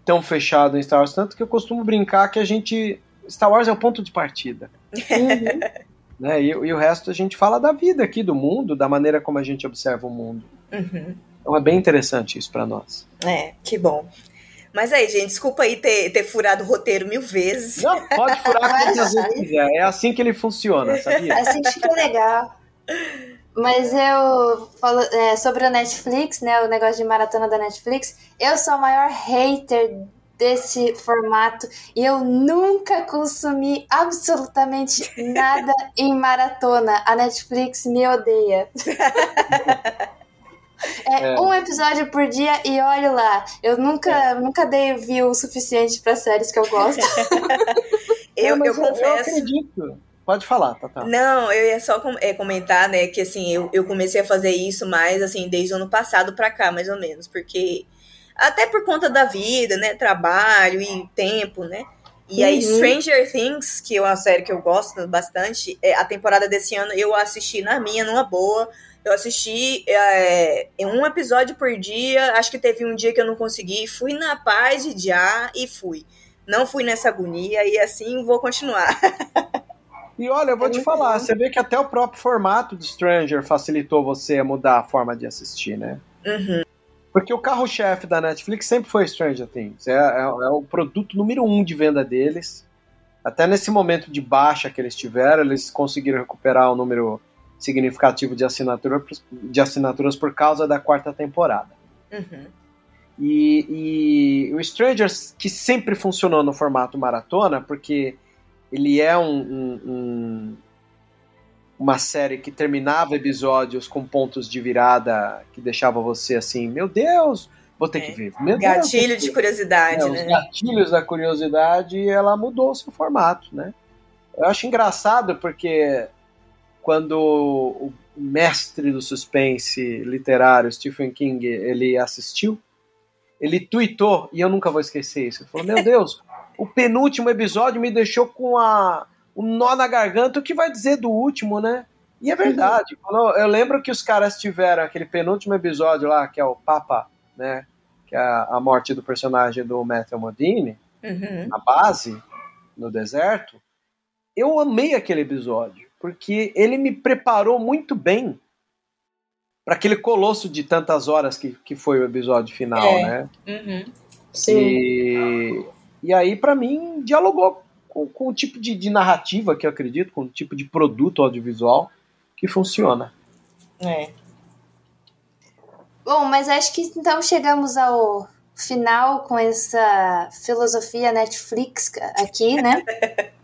tão fechado em Star Wars, tanto que eu costumo brincar que a gente. Star Wars é o ponto de partida. [LAUGHS] Né? E, e o resto a gente fala da vida aqui, do mundo, da maneira como a gente observa o mundo. Uhum. Então é bem interessante isso pra nós. É, que bom. Mas aí, gente, desculpa aí ter, ter furado o roteiro mil vezes. Não, pode furar [LAUGHS] quantas vezes quiser. É assim que ele funciona, sabia? Assim que fica legal. Mas eu falo é, sobre o Netflix, né? O negócio de maratona da Netflix. Eu sou a maior hater desse formato e eu nunca consumi absolutamente [LAUGHS] nada em maratona. A Netflix me odeia. [LAUGHS] É, É. um episódio por dia e olha lá. Eu nunca, nunca dei view o suficiente para séries que eu gosto. [LAUGHS] Eu, eu mas confesso. acredito. Pode falar, Tata. Não, eu ia só com- é, comentar, né, que assim, eu, eu comecei a fazer isso mais, assim, desde o ano passado pra cá, mais ou menos, porque até por conta da vida, né, trabalho e tempo, né, e aí Uhum. Stranger Things, que é uma série que eu gosto bastante, é, a temporada desse ano eu assisti na minha, numa boa, eu assisti é, um episódio por dia, acho que teve um dia que eu não consegui, fui na paz de já e fui. Não fui nessa agonia e assim vou continuar. E olha, eu vou É te falar, bom. você vê que até o próprio formato de Stranger facilitou você a mudar a forma de assistir, né? Uhum. Porque o carro-chefe da Netflix sempre foi Stranger Things. É, é- é o produto número um de venda deles. Até nesse momento de baixa que eles tiveram, eles conseguiram recuperar um número significativo de, assinatura, de assinaturas por causa da quarta temporada. Uhum. E, e o Strangers, que sempre funcionou no formato maratona, porque ele é um, um- um- uma série que terminava episódios com pontos de virada que deixava você assim, meu Deus, vou ter É. que ver. Meu Deus, Gatilho ter de curiosidade, é, os né? gatilhos da curiosidade, ela mudou o seu formato, né? Eu acho engraçado porque quando o mestre do suspense literário, Stephen King, ele assistiu, ele tweetou, e eu nunca vou esquecer isso, ele falou, meu Deus, o penúltimo episódio me deixou com a, um nó na garganta, o que vai dizer do último, né? E é verdade. Uhum. Eu lembro que os caras tiveram aquele penúltimo episódio lá, que é o Papa, né? Que é a morte do personagem do Matthew Modine, uhum. na base, no deserto. Eu amei aquele episódio, porque ele me preparou muito bem para aquele colosso de tantas horas que, que foi o episódio final, é. né? Uhum. Sim. E, e aí, para mim, dialogou com, com o tipo de, de, narrativa que eu acredito, com o tipo de produto audiovisual que funciona. É. Bom, mas acho que então chegamos ao final com essa filosofia Netflix aqui, né? [LAUGHS]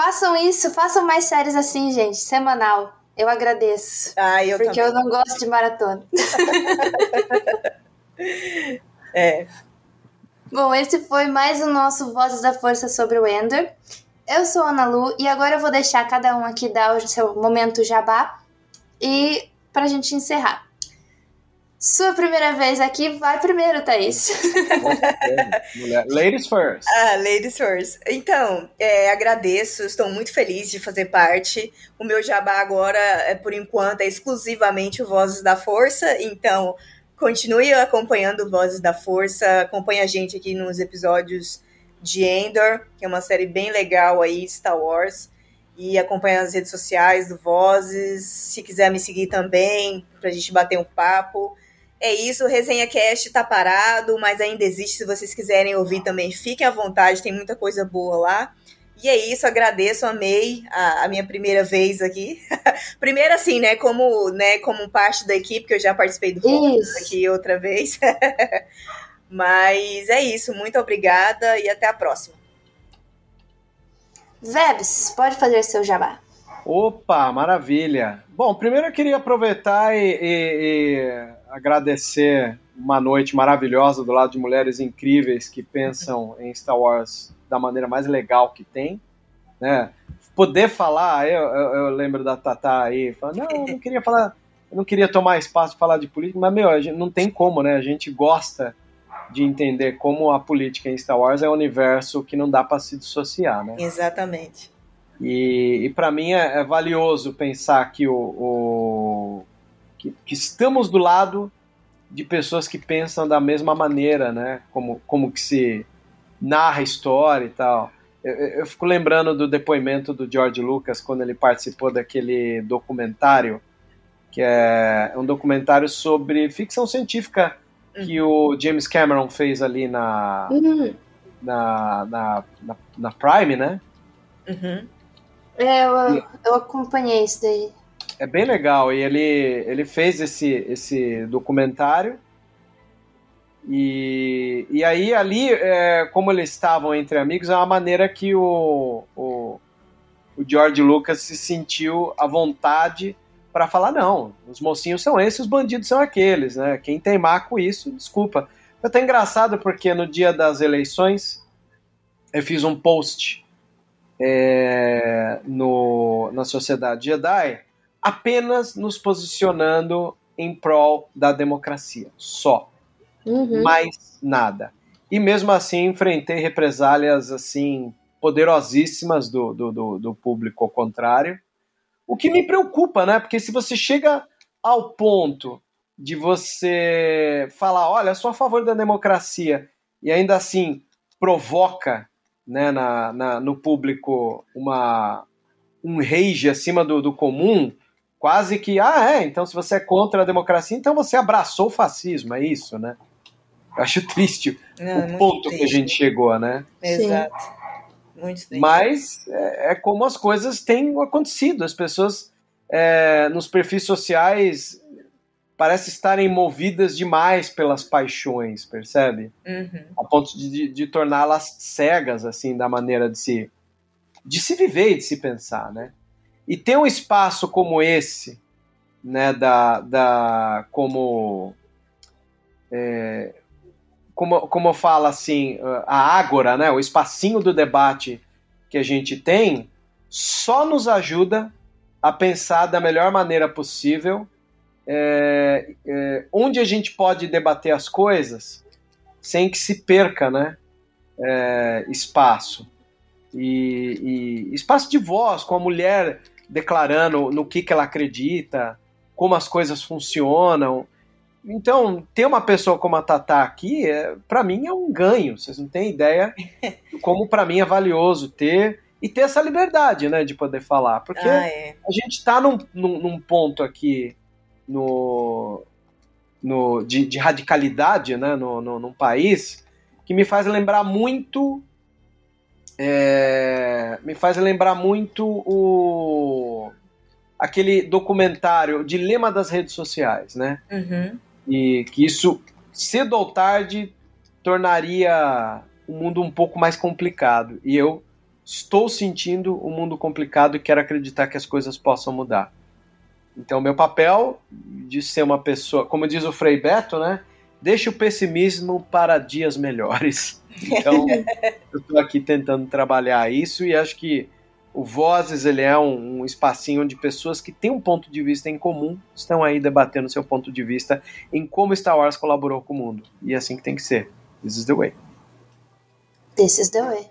façam isso, façam mais séries assim, gente, semanal. Eu agradeço. Ah, eu porque também. eu não gosto de maratona. [LAUGHS] é. Bom, esse foi mais o nosso Vozes da Força sobre o Ender. Eu sou a Ana Lu e agora eu vou deixar cada um aqui dar o seu momento jabá e pra gente encerrar. Sua primeira vez aqui, vai primeiro, Thaís. ladies first. [LAUGHS] Ah, ladies first. Então, é, agradeço, estou muito feliz de fazer parte. O meu jabá agora, é, por enquanto, é exclusivamente o Vozes da Força, então Continue acompanhando Vozes da Força, acompanhe a gente aqui nos episódios de Endor, que é uma série bem legal aí, Star Wars, e acompanhe as redes sociais do Vozes, se quiser me seguir também, pra gente bater um papo. É isso, o Resenha Cast tá parado, mas ainda existe, se vocês quiserem ouvir também, fiquem à vontade, tem muita coisa boa lá. E é isso, agradeço, amei a, a minha primeira vez aqui. [LAUGHS] Primeira assim, né, como, né, como parte da equipe, que eu já participei do Focus aqui outra vez. [LAUGHS] Mas é isso, muito obrigada e até a próxima. Vebs, pode fazer seu jabá. Opa, maravilha. Bom, primeiro eu queria aproveitar e, e, e agradecer uma noite maravilhosa do lado de mulheres incríveis que pensam [LAUGHS] em Star Wars da maneira mais legal que tem, né? Poder falar, eu, eu, eu lembro da Tatá aí, falando, não, eu não queria falar, não queria tomar espaço para falar de política, mas, meu, a gente, não tem como, né? A gente gosta de entender como a política em Star Wars é um universo que não dá para se dissociar, né? Exatamente. E, e para mim é, é, valioso pensar que, o, o que, que, estamos do lado de pessoas que pensam da mesma maneira, né? Como, como que se narra a história e tal. Eu, eu, fico lembrando do depoimento do George Lucas quando ele participou daquele documentário, que é um documentário sobre ficção científica que o James Cameron fez ali na, uhum. na, na, na, na, Prime, né? Uhum. É, eu, eu acompanhei isso daí. É bem legal, e ele, ele fez esse, esse documentário e, e aí, ali, é, como eles estavam entre amigos, é uma maneira que o, o, o George Lucas se sentiu à vontade para falar: não, os mocinhos são esses, os bandidos são aqueles, né? Quem teimar com isso, desculpa. Foi até engraçado porque no dia das eleições eu fiz um post é, no, na Sociedade Jedi apenas nos posicionando em prol da democracia, só uhum. mais nada. E mesmo assim enfrentei represálias assim poderosíssimas do, do, do, do público ao contrário. O que me preocupa, né? Porque se você chega ao ponto de você falar, olha, sou a favor da democracia, e ainda assim provoca né, na, na, no público uma, um rage acima do, do comum, quase que, ah, é, então se você é contra a democracia, então você abraçou o fascismo, é isso, né? Eu acho triste Não, o ponto triste. que a gente chegou, né? Exato. Muito triste. Mas é, é, como as coisas têm acontecido. As pessoas é, nos perfis sociais parecem estarem movidas demais pelas paixões, percebe? Uhum. A ponto de, de, de torná-las cegas, assim, da maneira de se, de se viver e de se pensar, né? E ter um espaço como esse, né, da, da como é, como, como fala assim, a ágora, né, o espacinho do debate que a gente tem, só nos ajuda a pensar da melhor maneira possível é, é, onde a gente pode debater as coisas sem que se perca né, é, espaço. E, e espaço de voz, com a mulher declarando no que, que ela acredita, como as coisas funcionam. Então, ter uma pessoa como a Tatá aqui, é, para mim, é um ganho. Vocês não têm ideia [LAUGHS] como para mim é valioso ter e ter essa liberdade, né, de poder falar. Porque ah, é. a gente está num, num, num, ponto aqui no, no, de, de radicalidade, né, no, no, num país que me faz lembrar muito é, me faz lembrar muito o aquele documentário Dilema das Redes Sociais, né? Uhum. E que isso cedo ou tarde tornaria o mundo um pouco mais complicado. E eu estou sentindo o um mundo complicado e quero acreditar que as coisas possam mudar. Então, meu papel de ser uma pessoa, como diz o Frei Beto, né? Deixe o pessimismo para dias melhores. [LAUGHS] Então, eu estou aqui tentando trabalhar isso e acho que o Vozes ele é um, um, espacinho onde pessoas que têm um ponto de vista em comum estão aí debatendo seu ponto de vista em como Star Wars colaborou com o mundo. E é assim que tem que ser. This is the way. This is the way.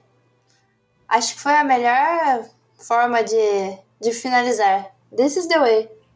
Acho que foi a melhor forma de, de finalizar. This is the way.